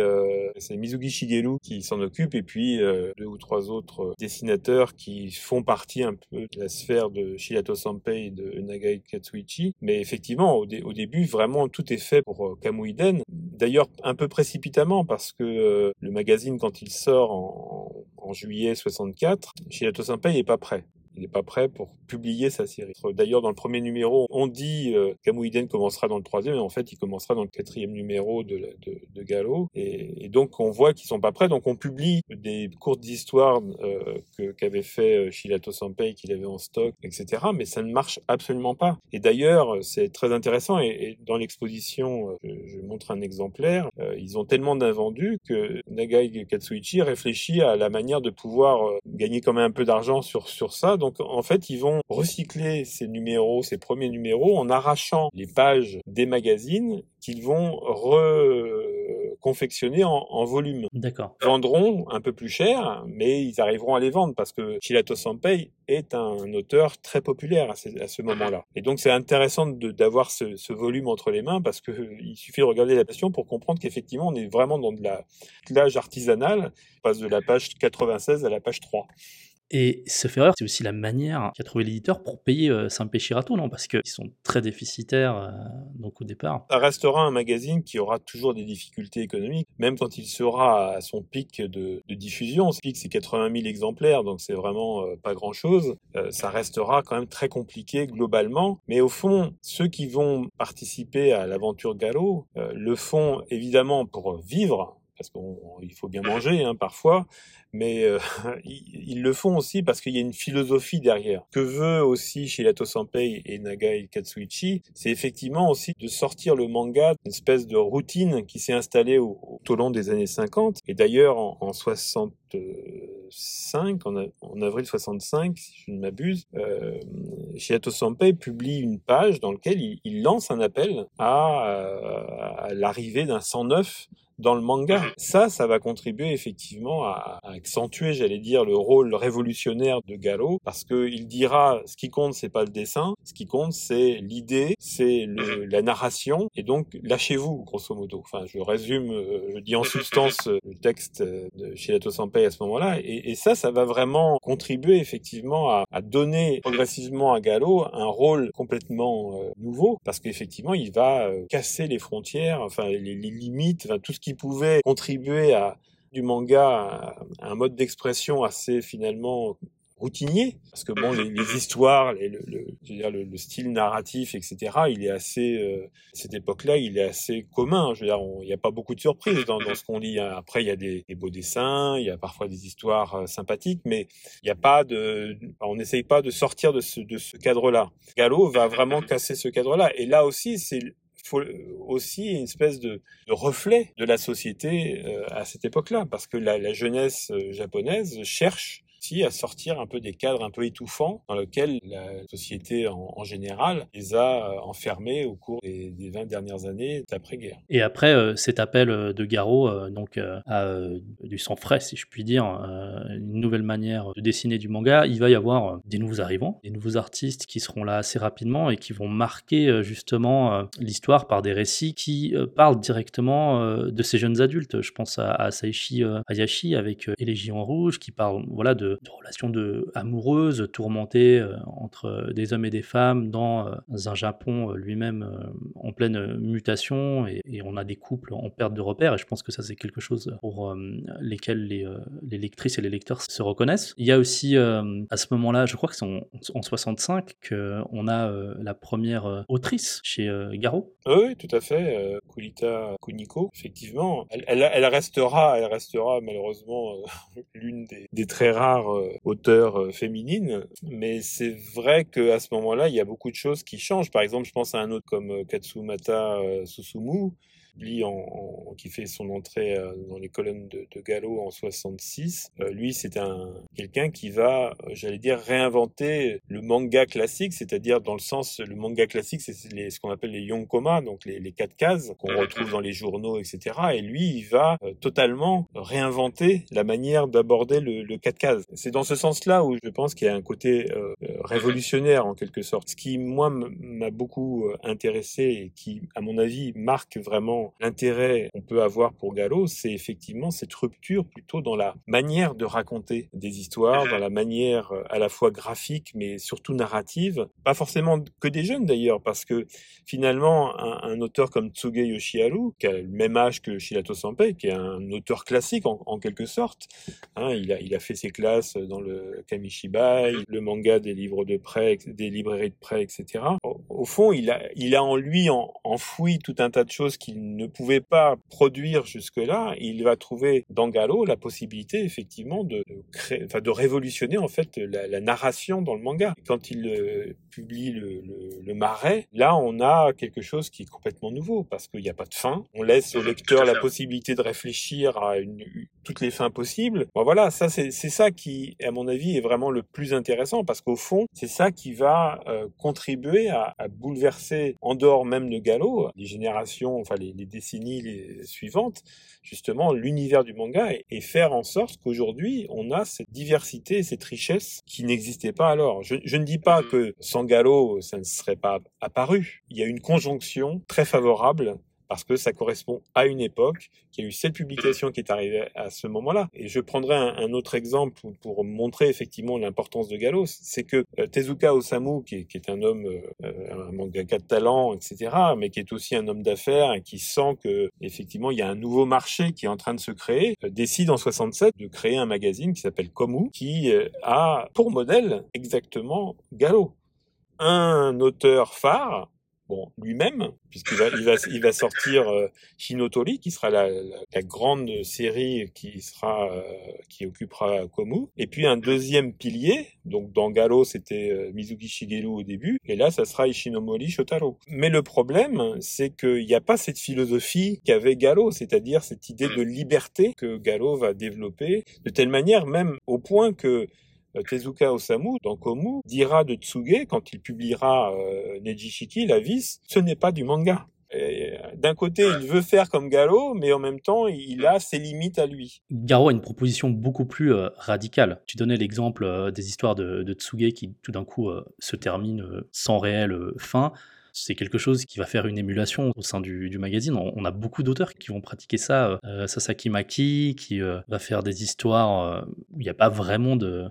Mizugi Shigeru qui s'en occupe, et puis deux ou trois autres dessinateurs qui font partie un peu de la sphère de Shirato Sanpei et de Nagai Katsuichi. Mais effectivement, au, au début, vraiment, tout est fait pour Kamuiden. D'ailleurs, un peu précipité parce que euh, le magazine, quand il sort en, juillet 64, Shilato Senpai n'est pas prêt. Il n'est pas prêt pour publier sa série. D'ailleurs, dans le premier numéro, on dit euh, commencera dans le troisième, mais en fait, il commencera dans le quatrième numéro de, de, de Gallo. Et, donc, on voit qu'ils sont pas prêts. Donc, on publie des courtes histoires euh, qu'avait fait euh, Shilato Sanpei, qu'il avait en stock, etc. Mais ça ne marche absolument pas. Et d'ailleurs, c'est très intéressant. Et, dans l'exposition, euh, je, montre un exemplaire. Euh, ils ont tellement d'invendus que Nagai Katsuichi réfléchit à la manière de pouvoir gagner quand même un peu d'argent sur, sur ça. En fait, ils vont recycler ces numéros, ces premiers numéros, en arrachant les pages des magazines qu'ils vont reconfectionner en, en volume. D'accord. Ils vendront un peu plus cher, mais ils arriveront à les vendre parce que Chilato Sanpei est un auteur très populaire à ce, moment-là. Et donc c'est intéressant d'avoir ce, ce, volume entre les mains parce que il suffit de regarder la passion pour comprendre qu'effectivement on est vraiment dans de la plage artisanale. On passe de la page 96 à la page 3. Et ce Ferrer, c'est aussi la manière qu'a trouvé l'éditeur pour payer euh, Saint-Péchirato, non? Parce qu'ils sont très déficitaires euh, donc au départ. Ça restera un magazine qui aura toujours des difficultés économiques, même quand il sera à son pic de, de diffusion. Ce pic, c'est 80 000 exemplaires, donc c'est vraiment euh, pas grand-chose. Ça restera quand même très compliqué globalement. Mais au fond, ceux qui vont participer à l'aventure Gallo le font évidemment pour vivre, parce qu'il faut bien manger hein, parfois, mais euh, ils, le font aussi parce qu'il y a une philosophie derrière. Que veut aussi Shirato Sanpei et Nagai Katsuichi, c'est effectivement aussi de sortir le manga d'une espèce de routine qui s'est installée au, au, long des années 50. Et d'ailleurs, en, en 65, en, en, avril 65, si je ne m'abuse, euh, Shirato Sanpei publie une page dans laquelle il, il lance un appel à, à l'arrivée d'un 109 dans le manga. Ça, ça va contribuer effectivement à, accentuer, j'allais dire, le rôle révolutionnaire de Gallo, parce que il dira, ce qui compte, c'est pas le dessin, ce qui compte, c'est l'idée, c'est la narration, et donc lâchez-vous, grosso modo. Enfin, je résume, euh, je dis en substance euh, le texte de Shilato Sanpei à ce moment-là, et, et, ça, ça va vraiment contribuer effectivement à, à donner progressivement à Gallo un rôle complètement euh, nouveau, parce qu'effectivement, il va casser les frontières, enfin les, les limites, enfin, tout ce qui pouvait contribuer à du manga à, un mode d'expression assez finalement routinier. Parce que bon les, les histoires les, le, le, je veux dire, le, le, style narratif etc il est assez euh, cette époque là il est assez commun je veux dire il n'y a pas beaucoup de surprises dans, dans ce qu'on lit après il y a des, des, beaux dessins il y a parfois des histoires euh, sympathiques mais il n'y a pas de on n'essaye pas de sortir de ce, de ce cadre là Gallo va vraiment casser ce cadre là et là aussi c'est faut aussi une espèce de, reflet de la société euh, à cette époque-là, parce que la, la jeunesse euh, japonaise cherche à sortir un peu des cadres un peu étouffants dans lesquels la société en, général les a euh, enfermés au cours des, des 20 dernières années d'après-guerre. Et après euh, cet appel euh, de Garo euh, donc à du sang frais si je puis dire, une nouvelle manière de dessiner du manga, il va y avoir des nouveaux arrivants, des nouveaux artistes qui seront là assez rapidement et qui vont marquer justement l'histoire par des récits qui parlent directement de ces jeunes adultes. Je pense à, à Saishi Hayashi avec Élégie en rouge qui parle voilà de de, relations de, amoureuses, tourmentées entre des hommes et des femmes dans un Japon lui-même en pleine mutation et, on a des couples en perte de repères et je pense que ça c'est quelque chose pour lesquels les, les, lectrices et les lecteurs se reconnaissent. Il y a aussi à ce moment-là, je crois que c'est en, en 65 qu'on a la première autrice chez Garo. Oui, tout à fait, Kulita Kuniko, effectivement. Elle, elle, restera, elle restera malheureusement l'une des, des, très rares auteurs féminines, mais c'est vrai qu'à ce moment-là, il y a beaucoup de choses qui changent. Par exemple, je pense à un autre comme Katsumata Susumu, lui en, qui fait son entrée euh, dans les colonnes de, de Gallo en 66. Euh, lui, c'est un quelqu'un qui va, euh, j'allais dire, réinventer le manga classique, c'est-à-dire dans le sens, le manga classique, c'est ce qu'on appelle les yonkoma, donc les, les quatre cases qu'on mmh, retrouve dans les journaux, etc. Et lui, il va totalement réinventer la manière d'aborder le, le quatre cases. C'est dans ce sens-là où je pense qu'il y a un côté révolutionnaire en quelque sorte. Ce qui, moi, m'a beaucoup intéressé et qui, à mon avis, marque vraiment l'intérêt qu'on peut avoir pour Gallo, c'est effectivement cette rupture plutôt dans la manière de raconter des histoires, dans la manière euh, à la fois graphique mais surtout narrative. Pas forcément que des jeunes d'ailleurs, parce que finalement un, auteur comme Tsuge Yoshiharu, qui a le même âge que Shirato Sanpei, qui est un auteur classique en, quelque sorte, hein, il, a, fait ses classes dans le Kamishibai, le manga des livres de prêt, des librairies de prêt, etc. Au, fond, il a, il a en lui enfoui tout un tas de choses qu'il ne pouvait pas produire jusque-là, il va trouver dans Gallo la possibilité effectivement de, créer, enfin, de révolutionner en fait la, narration dans le manga. Quand il euh, publie le, le, Marais, là on a quelque chose qui est complètement nouveau parce qu'il n'y a pas de fin. On laisse au lecteur la possibilité de réfléchir à une, toutes les fins possibles. Bon, voilà, ça c'est ça qui, à mon avis, est vraiment le plus intéressant parce qu'au fond, c'est ça qui va euh, contribuer à, à, bouleverser, en dehors même de Gallo, les générations, enfin les, les décennies suivantes, justement l'univers du manga et, faire en sorte qu'aujourd'hui on a cette diversité, cette richesse qui n'existait pas alors. Je, je, ne dis pas mm-hmm. que sans Gallo ça ne serait pas apparu. Il y a une conjonction très favorable parce que ça correspond à une époque, qu'il y a eu cette publication qui est arrivée à ce moment-là. Et je prendrai un, autre exemple pour montrer effectivement l'importance de Galos, c'est que euh, Tezuka Osamu, qui est, un homme, euh, un mangaka de talent, etc., mais qui est aussi un homme d'affaires et qui sent que effectivement il y a un nouveau marché qui est en train de se créer, euh, décide en 67 de créer un magazine qui s'appelle Komu, qui a pour modèle exactement Galo. Un auteur phare bon, lui-même, puisqu'il va, il va, il va sortir euh, Shinotori, qui sera la, la, grande série qui sera, euh, qui occupera Komu. Et puis un deuxième pilier, donc dans Galo, c'était euh, Mizuki Shigeru au début, et là, ça sera Ishinomori Shotaro. Mais le problème, c'est qu'il n'y a pas cette philosophie qu'avait Galo, c'est-à-dire cette idée de liberté que Galo va développer, de telle manière même au point que Tezuka Osamu, dans Komu, dira de Tsuge, quand il publiera euh, Nejishiki, la vis, ce n'est pas du manga. Euh, d'un côté, il veut faire comme Garo, mais en même temps, il a ses limites à lui. Garo a une proposition beaucoup plus radicale. Tu donnais l'exemple des histoires de, de, Tsuge qui, tout d'un coup, se terminent sans réelle fin c'est quelque chose qui va faire une émulation au sein du, magazine. On, a beaucoup d'auteurs qui vont pratiquer ça. Euh, Sasaki Maki, qui euh, va faire des histoires euh, où il n'y a pas vraiment de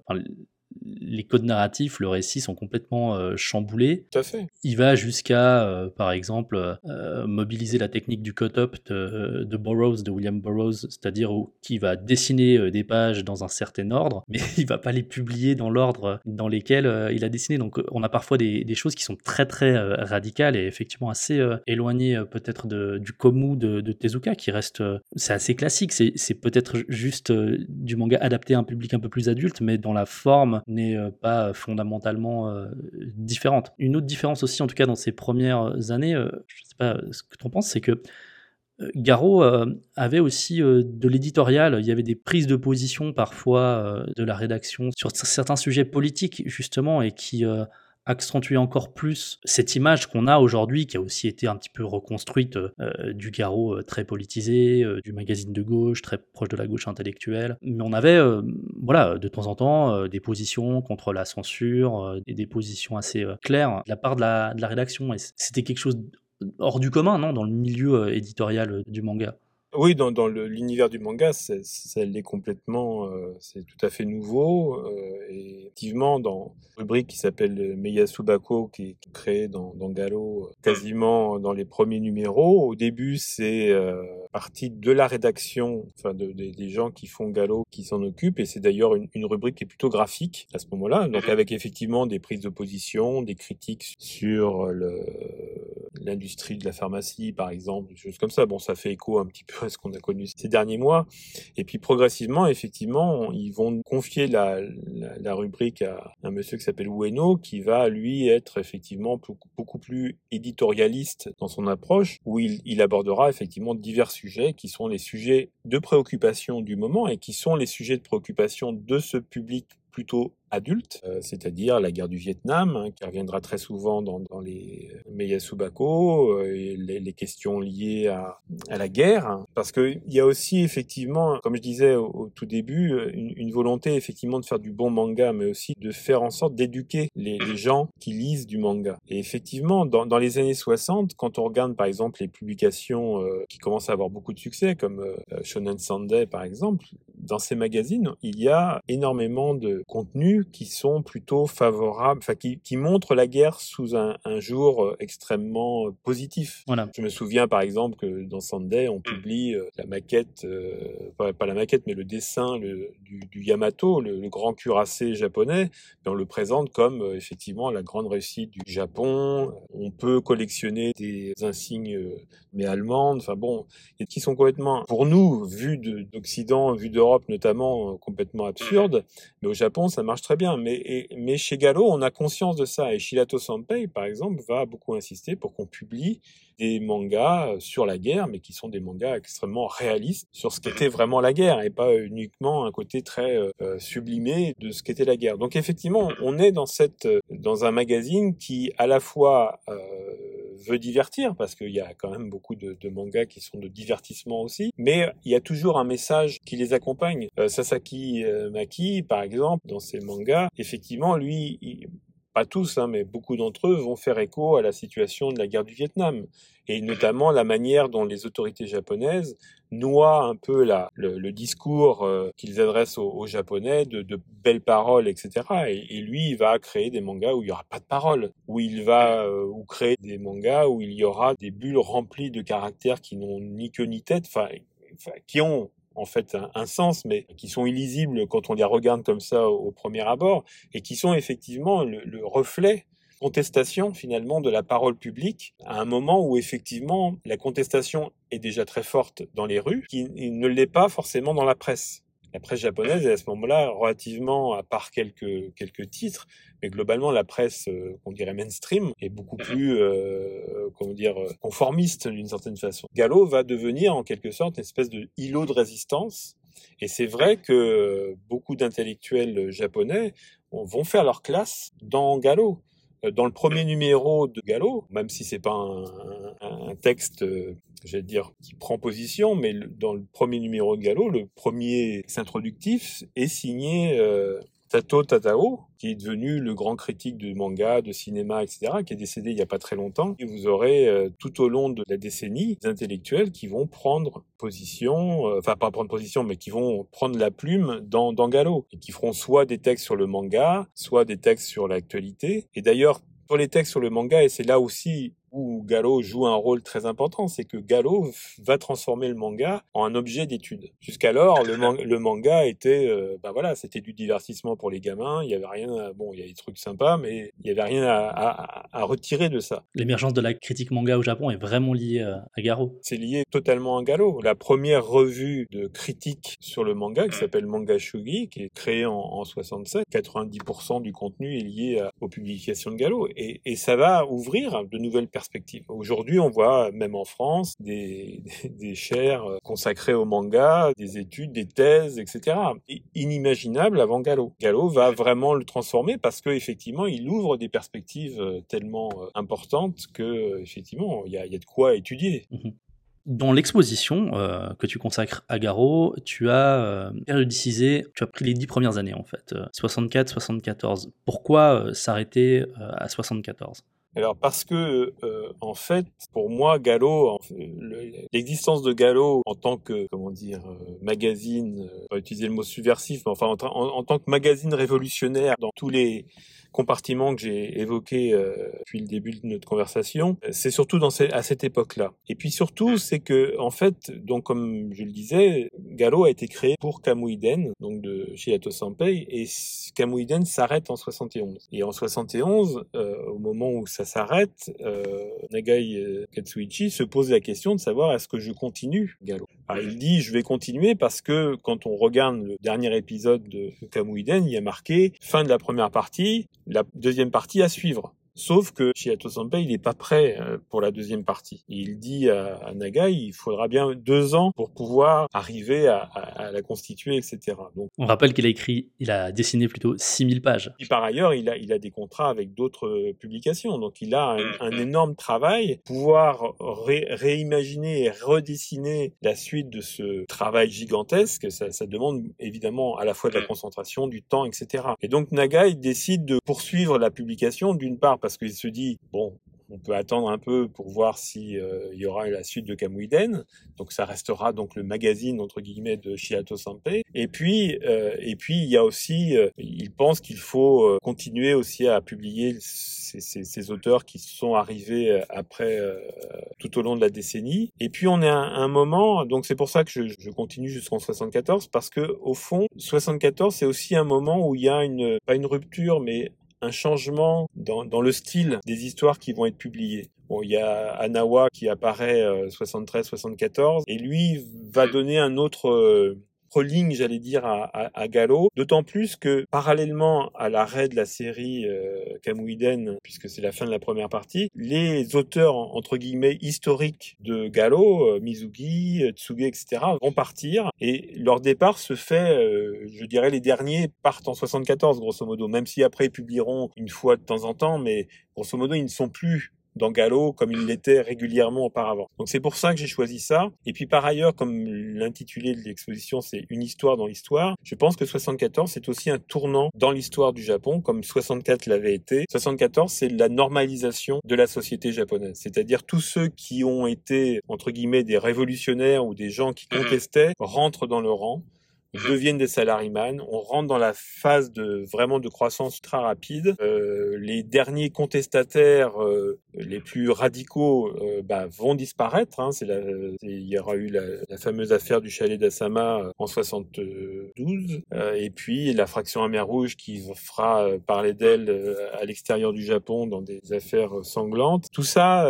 les codes narratifs, le récit sont complètement euh, chamboulés. Tout à fait. Il va jusqu'à, euh, par exemple, euh, mobiliser la technique du cut-up de, Burroughs, de William Burroughs, c'est-à-dire qui va dessiner des pages dans un certain ordre, mais il va pas les publier dans l'ordre dans lesquels il a dessiné. Donc, on a parfois des, choses qui sont très très radicales et effectivement assez éloignées peut-être du komu de, de, Tezuka, qui reste, c'est assez classique. C'est peut-être juste du manga adapté à un public un peu plus adulte, mais dans la forme n'est euh, pas fondamentalement euh, différente. Une autre différence aussi, en tout cas dans ces premières années, euh, je ne sais pas ce que tu en penses, c'est que Garo avait aussi de l'éditorial, il y avait des prises de position parfois de la rédaction sur certains sujets politiques justement et qui accentuer encore plus cette image qu'on a aujourd'hui, qui a aussi été un petit peu reconstruite euh, du Garo euh, très politisé, euh, du magazine de gauche, très proche de la gauche intellectuelle. Mais on avait, voilà, de temps en temps, des positions contre la censure, et des positions assez claires de la part de la, de la rédaction. Et c'était quelque chose hors du commun, non, dans le milieu éditorial du manga. Oui, dans, dans l'univers du manga, ça l'est complètement, euh, c'est tout à fait nouveau. Euh, et effectivement, dans une rubrique qui s'appelle Meiyasubako, qui est créée dans, dans Galo, quasiment dans les premiers numéros, au début, c'est euh, partie de la rédaction, enfin de, des gens qui font Galo, qui s'en occupent, et c'est d'ailleurs une, une, rubrique qui est plutôt graphique à ce moment-là, donc avec effectivement des prises de position, des critiques sur l'industrie de la pharmacie, par exemple, des choses comme ça. Bon, ça fait écho un petit peu ce qu'on a connu ces derniers mois. Et puis progressivement, effectivement, ils vont confier la, la, rubrique à un monsieur qui s'appelle Ueno, qui va lui être effectivement beaucoup plus éditorialiste dans son approche, où il, il abordera effectivement divers sujets qui sont les sujets de préoccupation du moment et qui sont les sujets de préoccupation de ce public plutôt adulte, euh, c'est-à-dire la guerre du Vietnam, hein, qui reviendra très souvent dans, les euh, et les, questions liées à, la guerre, hein. parce qu'il y a aussi effectivement, comme je disais au, tout début, une, volonté effectivement de faire du bon manga, mais aussi de faire en sorte d'éduquer les, gens qui lisent du manga. Et effectivement, dans, les années 60, quand on regarde par exemple les publications euh, qui commencent à avoir beaucoup de succès, comme euh, Shonen Sunday par exemple, dans ces magazines, il y a énormément de contenus qui sont plutôt favorables, enfin qui, qui montrent la guerre sous un, un jour euh, extrêmement euh, positif. Voilà. Je me souviens par exemple que dans Sunday, on publie euh, la maquette, euh, pas, pas, la maquette, mais le dessin le, du, du, Yamato, le, le, grand cuirassé japonais, et on le présente comme euh, effectivement la grande réussite du Japon. On peut collectionner des insignes mais allemandes, enfin bon, et qui sont complètement, pour nous, vus d'Occident, vus d'Europe notamment, complètement absurdes, mais au Japon, ça marche très bien. Mais, mais chez Gallo, on a conscience de ça. Et Shirato Sanpei, par exemple, va beaucoup insister pour qu'on publie des mangas sur la guerre, mais qui sont des mangas extrêmement réalistes sur ce qu'était vraiment la guerre et pas uniquement un côté très euh, sublimé de ce qu'était la guerre. Donc effectivement, on est dans cette dans un magazine qui à la fois euh, veut divertir parce qu'il y a quand même beaucoup de, de, mangas qui sont de divertissement aussi, mais il y a toujours un message qui les accompagne. Euh, Sasaki euh, Maki, par exemple, dans ses mangas, effectivement, lui, il, pas tous, hein, mais beaucoup d'entre eux vont faire écho à la situation de la guerre du Vietnam. Et notamment la manière dont les autorités japonaises noient un peu le, discours euh, qu'ils adressent aux, Japonais de, belles paroles, etc. Et, lui, il va créer des mangas où il y aura pas de paroles, où il va euh, ou créer des mangas où il y aura des bulles remplies de caractères qui n'ont ni queue ni tête, enfin, qui ont en fait un, sens, mais qui sont illisibles quand on les regarde comme ça au, au premier abord, et qui sont effectivement le, le, reflet contestation finalement de la parole publique à un moment où effectivement la contestation est déjà très forte dans les rues, qui ne l'est pas forcément dans la presse. La presse japonaise est à ce moment-là relativement, à part quelques quelques titres, mais globalement la presse, euh, on dirait mainstream, est beaucoup plus, euh, comment dire, conformiste d'une certaine façon. Gallo va devenir en quelque sorte une espèce de îlot de résistance. Et c'est vrai que beaucoup d'intellectuels japonais vont faire leur classe dans Gallo dans le premier numéro de Gallo, même si c'est pas un, un, un texte, euh, j'allais dire, qui prend position, mais dans le premier numéro de Gallo, le premier introductif est signé euh, Tato Tatao, qui est devenu le grand critique de manga, de cinéma, etc., qui est décédé il n'y a pas très longtemps. Et vous aurez euh, tout au long de la décennie des intellectuels qui vont prendre position, euh, enfin pas prendre position, mais qui vont prendre la plume dans, dans Gallo, et qui feront soit des textes sur le manga, soit des textes sur l'actualité. Et d'ailleurs, pour les textes sur le manga, et c'est là aussi où Gallo joue un rôle très important, c'est que Gallo va transformer le manga en un objet d'étude. Jusqu'alors, le, man le, manga était, euh, bah voilà, c'était du divertissement pour les gamins. Il y avait rien, à, bon, il y a des trucs sympas, mais il y avait rien à, à, à retirer de ça. L'émergence de la critique manga au Japon est vraiment liée à Garo. C'est lié totalement à Gallo. La première revue de critique sur le manga, qui s'appelle Manga Shugi, qui est créée en, en 67, 90% du contenu est lié à, aux publications de Gallo, et, et ça va ouvrir de nouvelles perspectives Aujourd'hui, on voit, même en France, des, des, chaires consacrées au manga, des études, des thèses, etc. Inimaginable avant Gallo. Gallo va vraiment le transformer parce qu'effectivement, il ouvre des perspectives tellement importantes que, effectivement, il y a, de quoi étudier. Mmh dans l'exposition euh, que tu consacres à Garo, tu as euh, tu as pris les dix premières années en fait, 64-74. Pourquoi euh, s'arrêter à 74 Alors parce que en fait, pour moi, Gallo, l'existence de Gallo en tant que comment dire magazine, pas utiliser le mot subversif, mais enfin en tant que magazine révolutionnaire dans tous les compartiment que j'ai évoqué euh, depuis le début de notre conversation, c'est surtout dans à cette époque-là. Et puis surtout, c'est que en fait, donc comme je le disais, Gallo a été créé pour Camuiden, donc de chez Ato Sampei, et Camuiden s'arrête en 71. Et en 71, euh, au moment où ça s'arrête, euh, Nagai euh, Katsuichi se pose la question de savoir est-ce que je continue Gallo? Alors, il dit je vais continuer parce que quand on regarde le dernier épisode de Kamuiden, il y a marqué fin de la première partie, la deuxième partie à suivre. Sauf que Shiato Sanpei, il n'est pas prêt euh, pour la deuxième partie. il dit à, Nagai, il faudra bien deux ans pour pouvoir arriver à, la constituer, etc. Donc, On rappelle qu'il a écrit, il a dessiné plutôt 6000 pages. Et par ailleurs, il a, il a des contrats avec d'autres euh, publications. Donc il a un, énorme travail, pouvoir réimaginer et redessiner la suite de ce travail gigantesque. Ça, ça demande évidemment à la fois de la concentration, du temps, etc. Et donc Nagai décide de poursuivre la publication d'une part parce qu'il se dit, bon, on peut attendre un peu pour voir si euh, y aura la suite de Kamuiden. Donc ça restera donc le magazine entre guillemets de Shiato Sanpei. Et puis euh, et puis il y a aussi, euh, il pense qu'il faut continuer aussi à publier ces, auteurs qui sont arrivés après tout au long de la décennie. Et puis on est à un, moment, donc c'est pour ça que je, je continue jusqu'en 74 parce que au fond 74 c'est aussi un moment où il y a une pas une rupture mais un changement dans, dans, le style des histoires qui vont être publiées. Bon, il y a Anawa qui apparaît 73-74 euh, et lui va donner un autre euh, ligne, j'allais dire, à, Gallo. D'autant plus que, parallèlement à l'arrêt de la série euh, Kamuiden, puisque c'est la fin de la première partie, les auteurs, entre guillemets, historiques de Gallo, euh, Mizugi, Tsuge, etc., vont partir. Et leur départ se fait, euh, je dirais, les derniers partent en 74, grosso modo, même si après ils publieront une fois de temps en temps, mais grosso modo, ils ne sont plus dans Gallo comme il l'était régulièrement auparavant. Donc c'est pour ça que j'ai choisi ça. Et puis par ailleurs, comme l'intitulé de l'exposition c'est une histoire dans l'histoire, je pense que 74 c'est aussi un tournant dans l'histoire du Japon comme 64 l'avait été. 74 c'est la normalisation de la société japonaise, c'est-à-dire tous ceux qui ont été entre guillemets des révolutionnaires ou des gens qui mmh. contestaient rentrent dans le rang deviennent des salariman. On rentre dans la phase de vraiment de croissance ultra rapide. Euh, les derniers contestataires, euh, les plus radicaux, euh, bah, vont disparaître. Hein. Il y aura eu la, la fameuse affaire du chalet d'Asama euh, en 72, euh, et puis la fraction mer rouge qui fera parler d'elle à l'extérieur du Japon dans des affaires sanglantes. Tout ça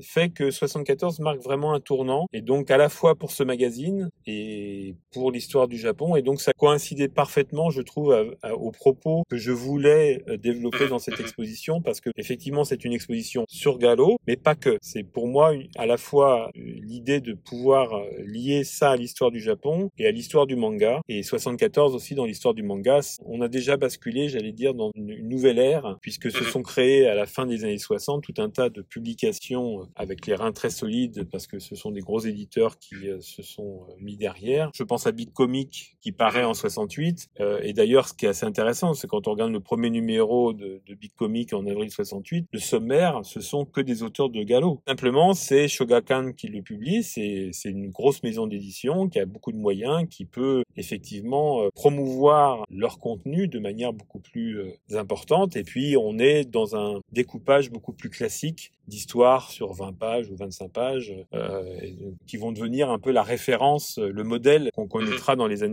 fait que 74 marque vraiment un tournant, et donc à la fois pour ce magazine et pour l'histoire du Japon et donc ça coïncidait parfaitement, je trouve, aux propos que je voulais euh, développer dans cette exposition, parce que effectivement c'est une exposition sur Gallo, mais pas que. C'est pour moi à la fois euh, l'idée de pouvoir euh, lier ça à l'histoire du Japon et à l'histoire du manga, et 74 aussi dans l'histoire du manga. On a déjà basculé, j'allais dire, dans une nouvelle ère, puisque se sont créés à la fin des années 60 tout un tas de publications avec les reins très solides, parce que ce sont des gros éditeurs qui se sont mis derrière. Je pense à Big Comic qui paraît en 68. Euh, et d'ailleurs, ce qui est assez intéressant, c'est quand on regarde le premier numéro de, de Big Comic en avril 68, le sommaire, ce sont que des auteurs de Gallo. Simplement, c'est Shogakan qui le publie, c'est une grosse maison d'édition qui a beaucoup de moyens, qui peut effectivement euh, promouvoir leur contenu de manière beaucoup plus euh, importante. Et puis, on est dans un découpage beaucoup plus classique d'histoires sur 20 pages ou 25 pages, euh, qui vont devenir un peu la référence, le modèle qu'on connaîtra dans les années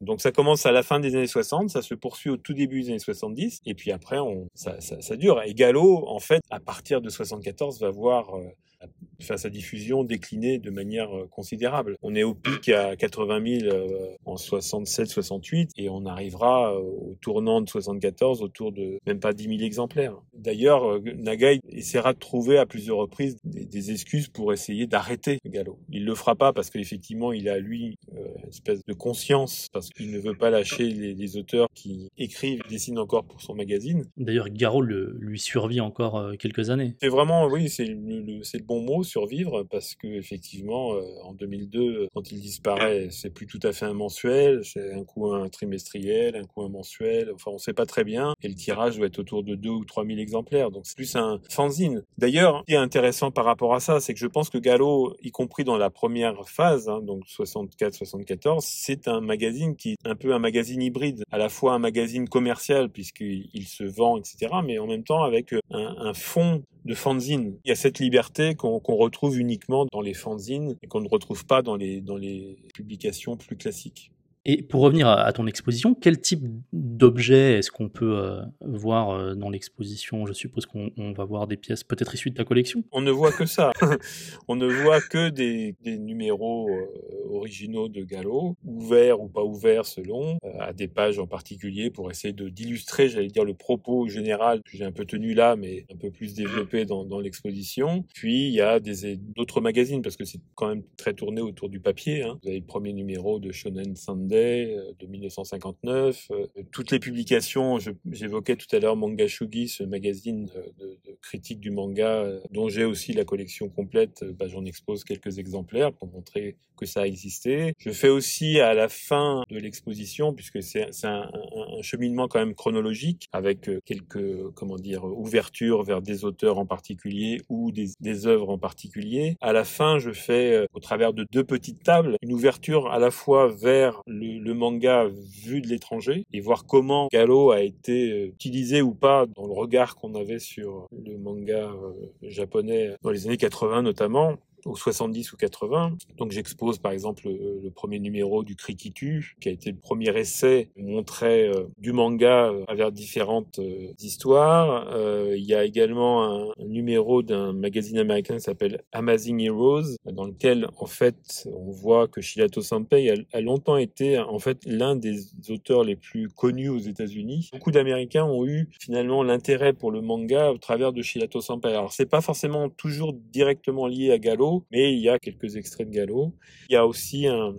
Donc ça commence à la fin des années 60, ça se poursuit au tout début des années 70, et puis après ça dure. Et Gallo, en fait, à partir de 74, va voir euh, faire sa diffusion décliner de manière euh, considérable. On est au pic à 80 000 euh, en 67-68 et on arrivera euh, au tournant de 74 autour de même pas 10 000 exemplaires. D'ailleurs, Nagai essaiera de trouver à plusieurs reprises des, excuses pour essayer d'arrêter Gallo. Il le fera pas parce qu'effectivement il a lui une espèce de conscience parce qu'il ne veut pas lâcher les, auteurs qui écrivent, dessinent encore pour son magazine. D'ailleurs, Garo lui survit encore quelques années. C'est vraiment, oui, c'est le, le bon mot survivre parce que effectivement, euh, en 2002, quand il disparaît, c'est plus tout à fait un mensuel, c'est un coup un trimestriel, un coup un mensuel. Enfin, on sait pas très bien. Et le tirage doit être autour de 2 ou 3 000 exemplaires. Donc c'est plus un fanzine. D'ailleurs, ce qui est intéressant par rapport à ça, c'est que je pense que Gallo, y compris dans la première phase, hein, donc 64-74, c'est un magazine qui est un peu un magazine hybride, à la fois un magazine commercial puisqu'il se vend, etc., mais en même temps avec un, un fond de fanzine. Il y a cette liberté qu'on retrouve uniquement dans les fanzines et qu'on ne retrouve pas dans les, dans les publications plus classiques. Et pour revenir à, ton exposition, quel type d'objet est-ce qu'on peut euh, voir euh, dans l'exposition? Je suppose qu'on va voir des pièces peut-être issues de ta collection. On ne voit que ça. on ne voit que des, numéros euh, originaux de Gallo, ouverts ou pas ouverts selon, à des pages en particulier pour essayer d'illustrer, j'allais dire, le propos général que j'ai un peu tenu là, mais un peu plus développé dans, dans l'exposition. Puis il y a d'autres magazines parce que c'est quand même très tourné autour du papier. Hein. Vous avez le premier numéro de Shonen Sunday euh, de 1959. Euh, toutes les publications, j'évoquais tout à l'heure Manga Shugi, ce magazine de, critique du manga, euh, dont j'ai aussi la collection complète. Bah, J'en expose quelques exemplaires pour montrer que ça a existé. Je fais aussi à la fin de l'exposition, puisque c'est un, un, cheminement quand même chronologique, avec quelques comment dire ouvertures vers des auteurs en particulier ou des, des œuvres en particulier. À la fin, je fais au travers de deux petites tables une ouverture à la fois vers le, manga vu de l'étranger et voir comment Gallo a été euh, utilisé ou pas dans le regard qu'on avait sur le manga euh, japonais dans les années 80 notamment ou 70 ou 80. Donc j'expose par exemple le, premier numéro du Krikitu, qui a été le premier essai montré euh, du manga à travers différentes euh, histoires. Euh, il y a également un, numéro d'un magazine américain qui s'appelle Amazing Heroes, dans lequel en fait on voit que Shilato Sanpei a, a longtemps été en fait l'un des auteurs les plus connus aux États-Unis. Beaucoup d'Américains ont eu finalement l'intérêt pour le manga au travers de Shilato Sanpei. Alors c'est pas forcément toujours directement lié à Gallo, mais il y a quelques extraits de Gallo. Il y a aussi un,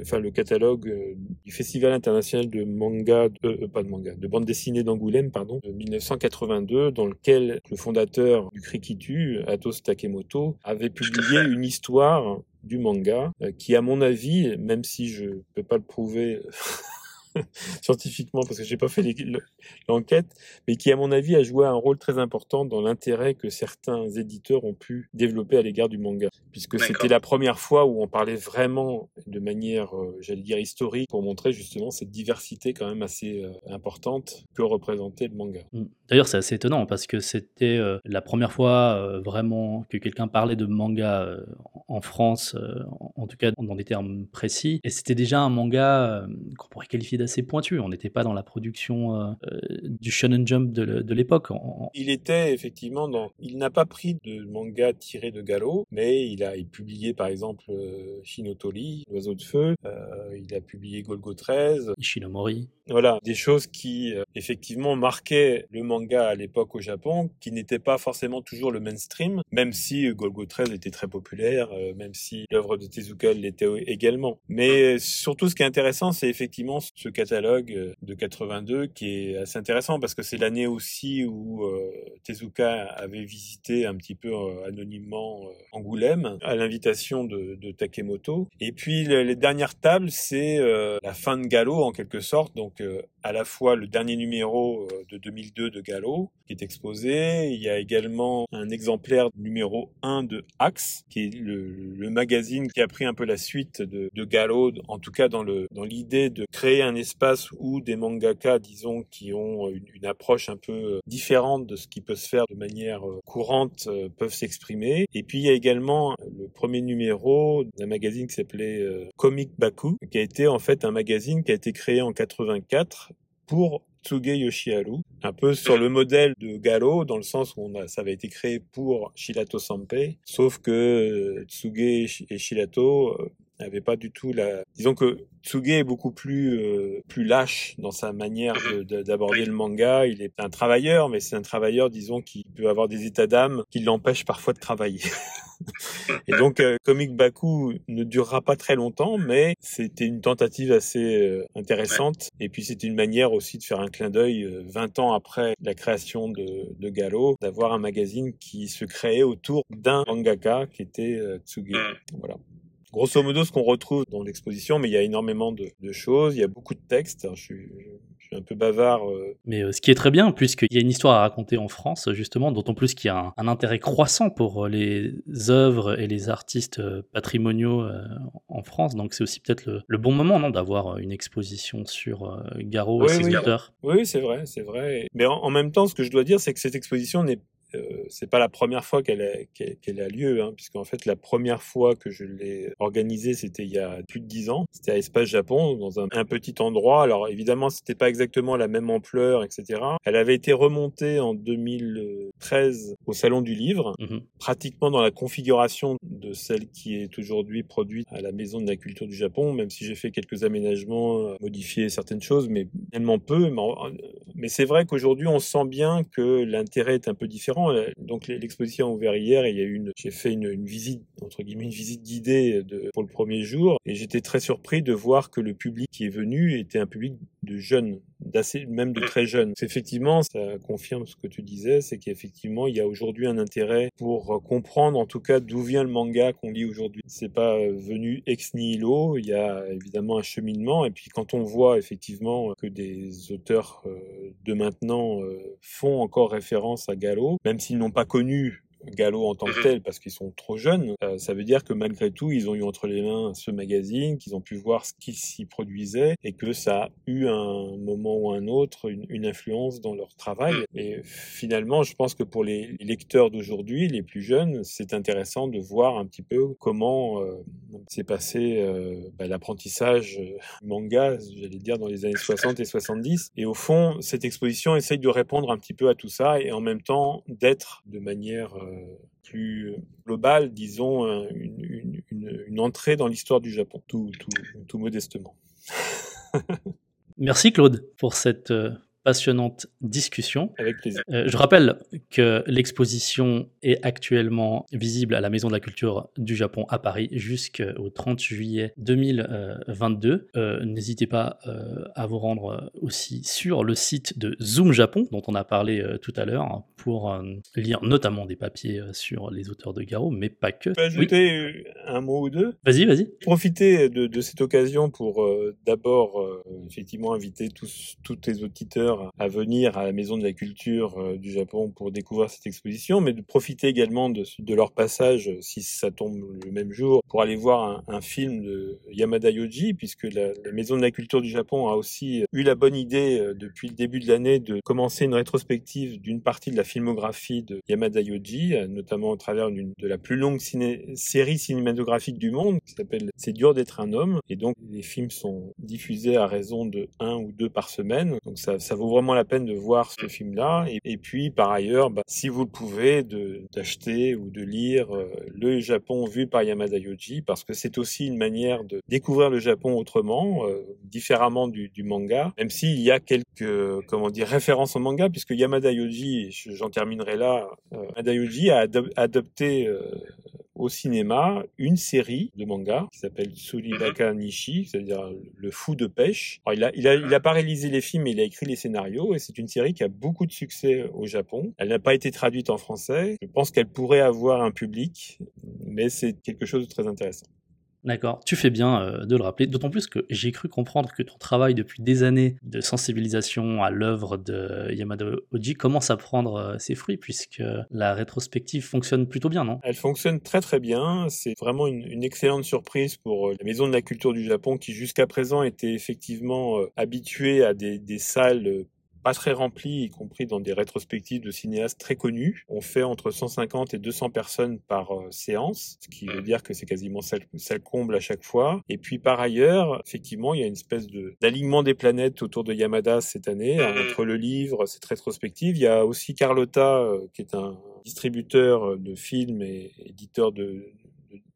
enfin, le catalogue euh, du Festival international de manga, euh, pas de manga, de bande dessinée d'Angoulême, pardon, de 1982, dans lequel le fondateur du Krikitu, Atos Takemoto, avait publié une histoire du manga euh, qui, à mon avis, même si je peux pas le prouver scientifiquement parce que j'ai pas fait l'enquête, mais qui à mon avis a joué un rôle très important dans l'intérêt que certains éditeurs ont pu développer à l'égard du manga, puisque c'était la première fois où on parlait vraiment de manière, euh, j'allais dire historique, pour montrer justement cette diversité quand même assez euh, importante que représentait le manga. Mmh. D'ailleurs, c'est assez étonnant parce que c'était euh, la première fois vraiment que quelqu'un parlait de manga en France, en tout cas dans des termes précis, et c'était déjà un manga qu'on pourrait qualifier assez pointu. On n'était pas dans la production euh, euh, du Shonen Jump de l'époque. Il était effectivement dans. Il n'a pas pris de manga tiré de Gallo, mais il a publié par exemple euh, Shinotori, l'oiseau de feu. il a publié Golgo 13. Ishinomori. Voilà, des choses qui effectivement marquaient le manga à l'époque au Japon, qui n'étaient pas forcément toujours le mainstream, même si Golgo 13 était très populaire, même si l'œuvre de Tezuka l'était également. Mais surtout, ce qui est intéressant, c'est effectivement ce catalogue euh, de 82 qui est assez intéressant parce que c'est l'année aussi où euh, Tezuka avait visité un petit peu euh, anonymement Angoulême à l'invitation de, de, Takemoto. Et puis les dernières tables, c'est la fin de Gallo en quelque sorte, donc donc, euh, à la fois le dernier numéro de 2002 de Gallo qui est exposé, il y a également un exemplaire numéro 1 de Axe qui est le, le magazine qui a pris un peu la suite de, de Gallo, en tout cas dans le dans l'idée de créer un espace où des mangaka, disons, qui ont une, une, approche un peu euh, différente de ce qui peut se faire de manière euh, courante, euh, peuvent s'exprimer. Et puis il y a également le premier numéro d'un magazine qui s'appelait Comic Baku, qui a été en fait un magazine qui a été créé en 84 pour Tsuge Yoshiharu, un peu sur le modèle de Galo, dans le sens où ça avait été créé pour Shilato Sanpei, sauf que Tsuge et Shilato Il avait pas du tout la. Disons que Tsuge est beaucoup plus euh, plus lâche dans sa manière d'aborder le manga. Il est un travailleur, mais c'est un travailleur, disons, qui peut avoir des états d'âme qui l'empêchent parfois de travailler. Et donc, euh, Comic Baku ne durera pas très longtemps, mais c'était une tentative assez euh, intéressante. Et puis, c'était une manière aussi de faire un clin d'œil 20 ans après la création de, de Galo, d'avoir un magazine qui se créait autour d'un mangaka qui était Tsuge. Mm. Voilà grosso modo ce qu'on retrouve dans l'exposition, mais il y a énormément de, choses, il y a beaucoup de textes. je, suis, un peu bavard. Euh. Mais euh, ce qui est très bien, puisqu'il y a une histoire à raconter en France, justement, d'autant plus qu'il y a un, intérêt croissant pour euh, les œuvres et les artistes patrimoniaux en France. Donc c'est aussi peut-être le, bon moment, non, d'avoir une exposition sur Garot et ses auteurs. Oui, c'est vrai, c'est vrai. Mais en, même temps, ce que je dois dire, c'est que cette exposition n'est euh, c'est pas la première fois qu'elle a, qu'elle a lieu, hein, puisqu'en fait la première fois que je l'ai organisée, c'était il y a plus de dix ans. C'était à Espace Japon, dans un, petit endroit. Alors évidemment, c'était pas exactement la même ampleur, etc. Elle avait été remontée en 2013 au Salon du Livre, mmh pratiquement dans la configuration de celle qui est aujourd'hui produite à la Maison de la Culture du Japon, même si j'ai fait quelques aménagements, euh, modifié certaines choses, mais tellement peu. Mais, mais c'est vrai qu'aujourd'hui, on sent bien que l'intérêt est un peu différent. Euh, donc l'exposition a ouvert hier et il y a une, j'ai fait une, visite entre guillemets une visite guidée pour le premier jour. Et j'étais très surpris de voir que le public qui est venu était un public de jeunes, d'assez même de très jeunes. Effectivement, ça confirme ce que tu disais, c'est qu'effectivement il y a aujourd'hui un intérêt pour comprendre en tout cas d'où vient le manga qu'on lit aujourd'hui. C'est pas venu ex nihilo, il y a évidemment un cheminement et puis quand on voit effectivement que des auteurs euh, de maintenant euh, font encore référence à Gallo, même s'ils n'ont pas connu Gallo en tant que mhm. tel parce qu'ils sont trop jeunes, euh, ça veut dire que malgré tout, ils ont eu entre les mains ce magazine, qu'ils ont pu voir ce qui s'y produisait et que ça a eu un moment ou un autre une, influence dans leur travail. Mhm. Et finalement, je pense que pour les lecteurs d'aujourd'hui, les plus jeunes, c'est intéressant de voir un petit peu comment euh, s'est passé euh, bah, l'apprentissage manga, j'allais dire, dans les années 60 et 70. Et au fond, cette exposition essaye de répondre un petit peu à tout ça et en même temps d'être de manière plus globale, disons, une, entrée dans l'histoire du Japon, tout modestement. Merci Claude pour cette euh, passionnante discussion. Avec plaisir. Euh, je rappelle que l'exposition est actuellement visible à la Maison de la Culture du Japon à Paris jusqu'au 30 juillet 2022. Euh, n'hésitez pas euh, à vous rendre aussi sur le site de Zoom Japon, dont on a parlé tout à l'heure, pour lire notamment des papiers sur les auteurs de Garo, mais pas que. Je peux ajouter un mot ou deux? Vas-y, vas-y. Profitez de, de, cette occasion pour d'abord effectivement inviter tous, tous tes auditeurs à venir à la Maison de la Culture euh, du Japon pour découvrir cette exposition, mais de profiter également de, leur passage, si ça tombe le même jour, pour aller voir un, film de Yamada Yoji, puisque la, Maison de la Culture du Japon a aussi eu la bonne idée euh, depuis le début de l'année de commencer une rétrospective d'une partie de la filmographie de Yamada Yoji, euh, notamment au travers de la plus longue série cinématographique du monde, qui s'appelle C'est dur d'être un homme, et donc les films sont diffusés à raison de un ou deux par semaine, donc ça, vraiment la peine de voir ce film-là. Et, puis, par ailleurs, bah, si vous le pouvez, d'acheter ou de lire euh, Le Japon vu par Yamada Yoji, parce que c'est aussi une manière de découvrir le Japon autrement, euh, différemment du, du, manga, même s'il y a quelques, comment dire, références au manga, puisque Yamada Yoji, j'en terminerai là, euh, Yamada Yoji a adopté au cinéma une série de mangas qui s'appelle Tsuribaka Nishi, c'est-à-dire le fou de pêche. Alors, il a, il a, il a pas réalisé les films, mais il a écrit les scénarios et c'est une série qui a beaucoup de succès au Japon. Elle n'a pas été traduite en français. Je pense qu'elle pourrait avoir un public, mais c'est quelque chose de très intéressant. D'accord, tu fais bien euh, de le rappeler, d'autant plus que j'ai cru comprendre que ton travail depuis des années de sensibilisation à l'œuvre de Yamada Oji commence à prendre euh, ses fruits, puisque la rétrospective fonctionne plutôt bien, non? Elle fonctionne très très bien, c'est vraiment une, excellente surprise pour euh, la Maison de la Culture du Japon qui jusqu'à présent était effectivement habituée à des, des salles pas très rempli, y compris dans des rétrospectives de cinéastes très connus. On fait entre 150 et 200 personnes par euh, séance, ce qui veut dire que c'est quasiment ça, comble à chaque fois. Et puis par ailleurs, effectivement, il y a une espèce de d'alignement des planètes autour de Yamada cette année, entre le livre, cette rétrospective. Il y a aussi Carlotta, euh, qui est un distributeur de films et éditeur de,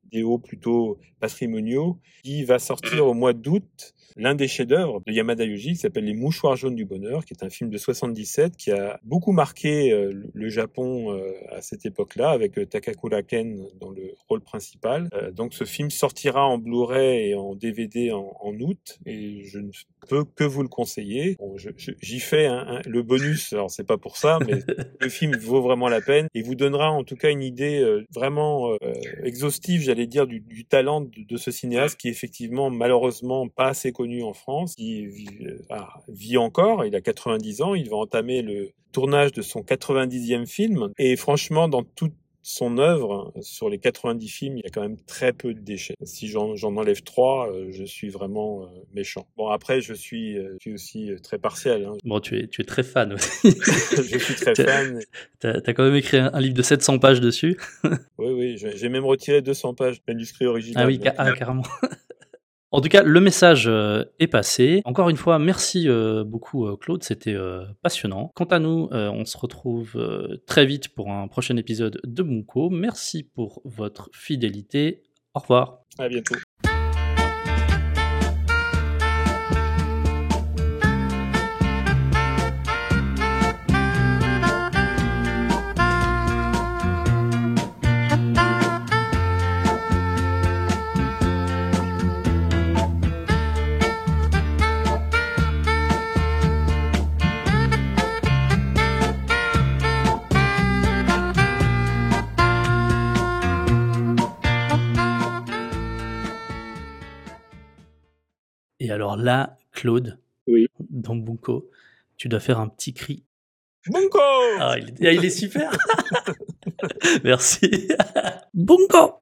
vidéos plutôt patrimoniaux, qui va sortir au mois d'août l'un des chefs-d'œuvre de Yamada Yoji qui s'appelle Les Mouchoirs jaunes du bonheur, qui est un film de 77 qui a beaucoup marqué euh, le Japon euh, à cette époque-là, avec Takakura Ken dans le rôle principal. donc ce film sortira en Blu-ray et en DVD en, août, et je ne peux que vous le conseiller. Bon, J'y fais le bonus, alors c'est pas pour ça, mais le film vaut vraiment la peine et vous donnera en tout cas une idée vraiment exhaustive, j'allais dire, du, talent de, ce cinéaste qui est effectivement malheureusement pas assez connu en France, qui vit, ah, vit encore, il a 90 ans, il va entamer le tournage de son 90e film et franchement dans toute son œuvre, sur les 90 films, il y a quand même très peu de déchets. Si j'en enlève trois, euh, je suis vraiment euh, méchant. Bon, après, je suis, euh, je suis aussi très partiel. Hein. Bon, tu es, tu es très fan aussi. je suis très fan. Tu as, quand même écrit un, livre de 700 pages dessus. oui, oui, j'ai même retiré 200 pages de manuscrit original. Ah oui, ah, carrément. En tout cas, le message euh, est passé. Encore une fois, merci euh, beaucoup euh, Claude, c'était passionnant. Quant à nous, on se retrouve très vite pour un prochain épisode de Bunko. Merci pour votre fidélité. Au revoir. À bientôt. Et alors là, Claude, oui. dans Bunko, tu dois faire un petit cri. Bunko ah, il, est, ah, il est super Merci Bunko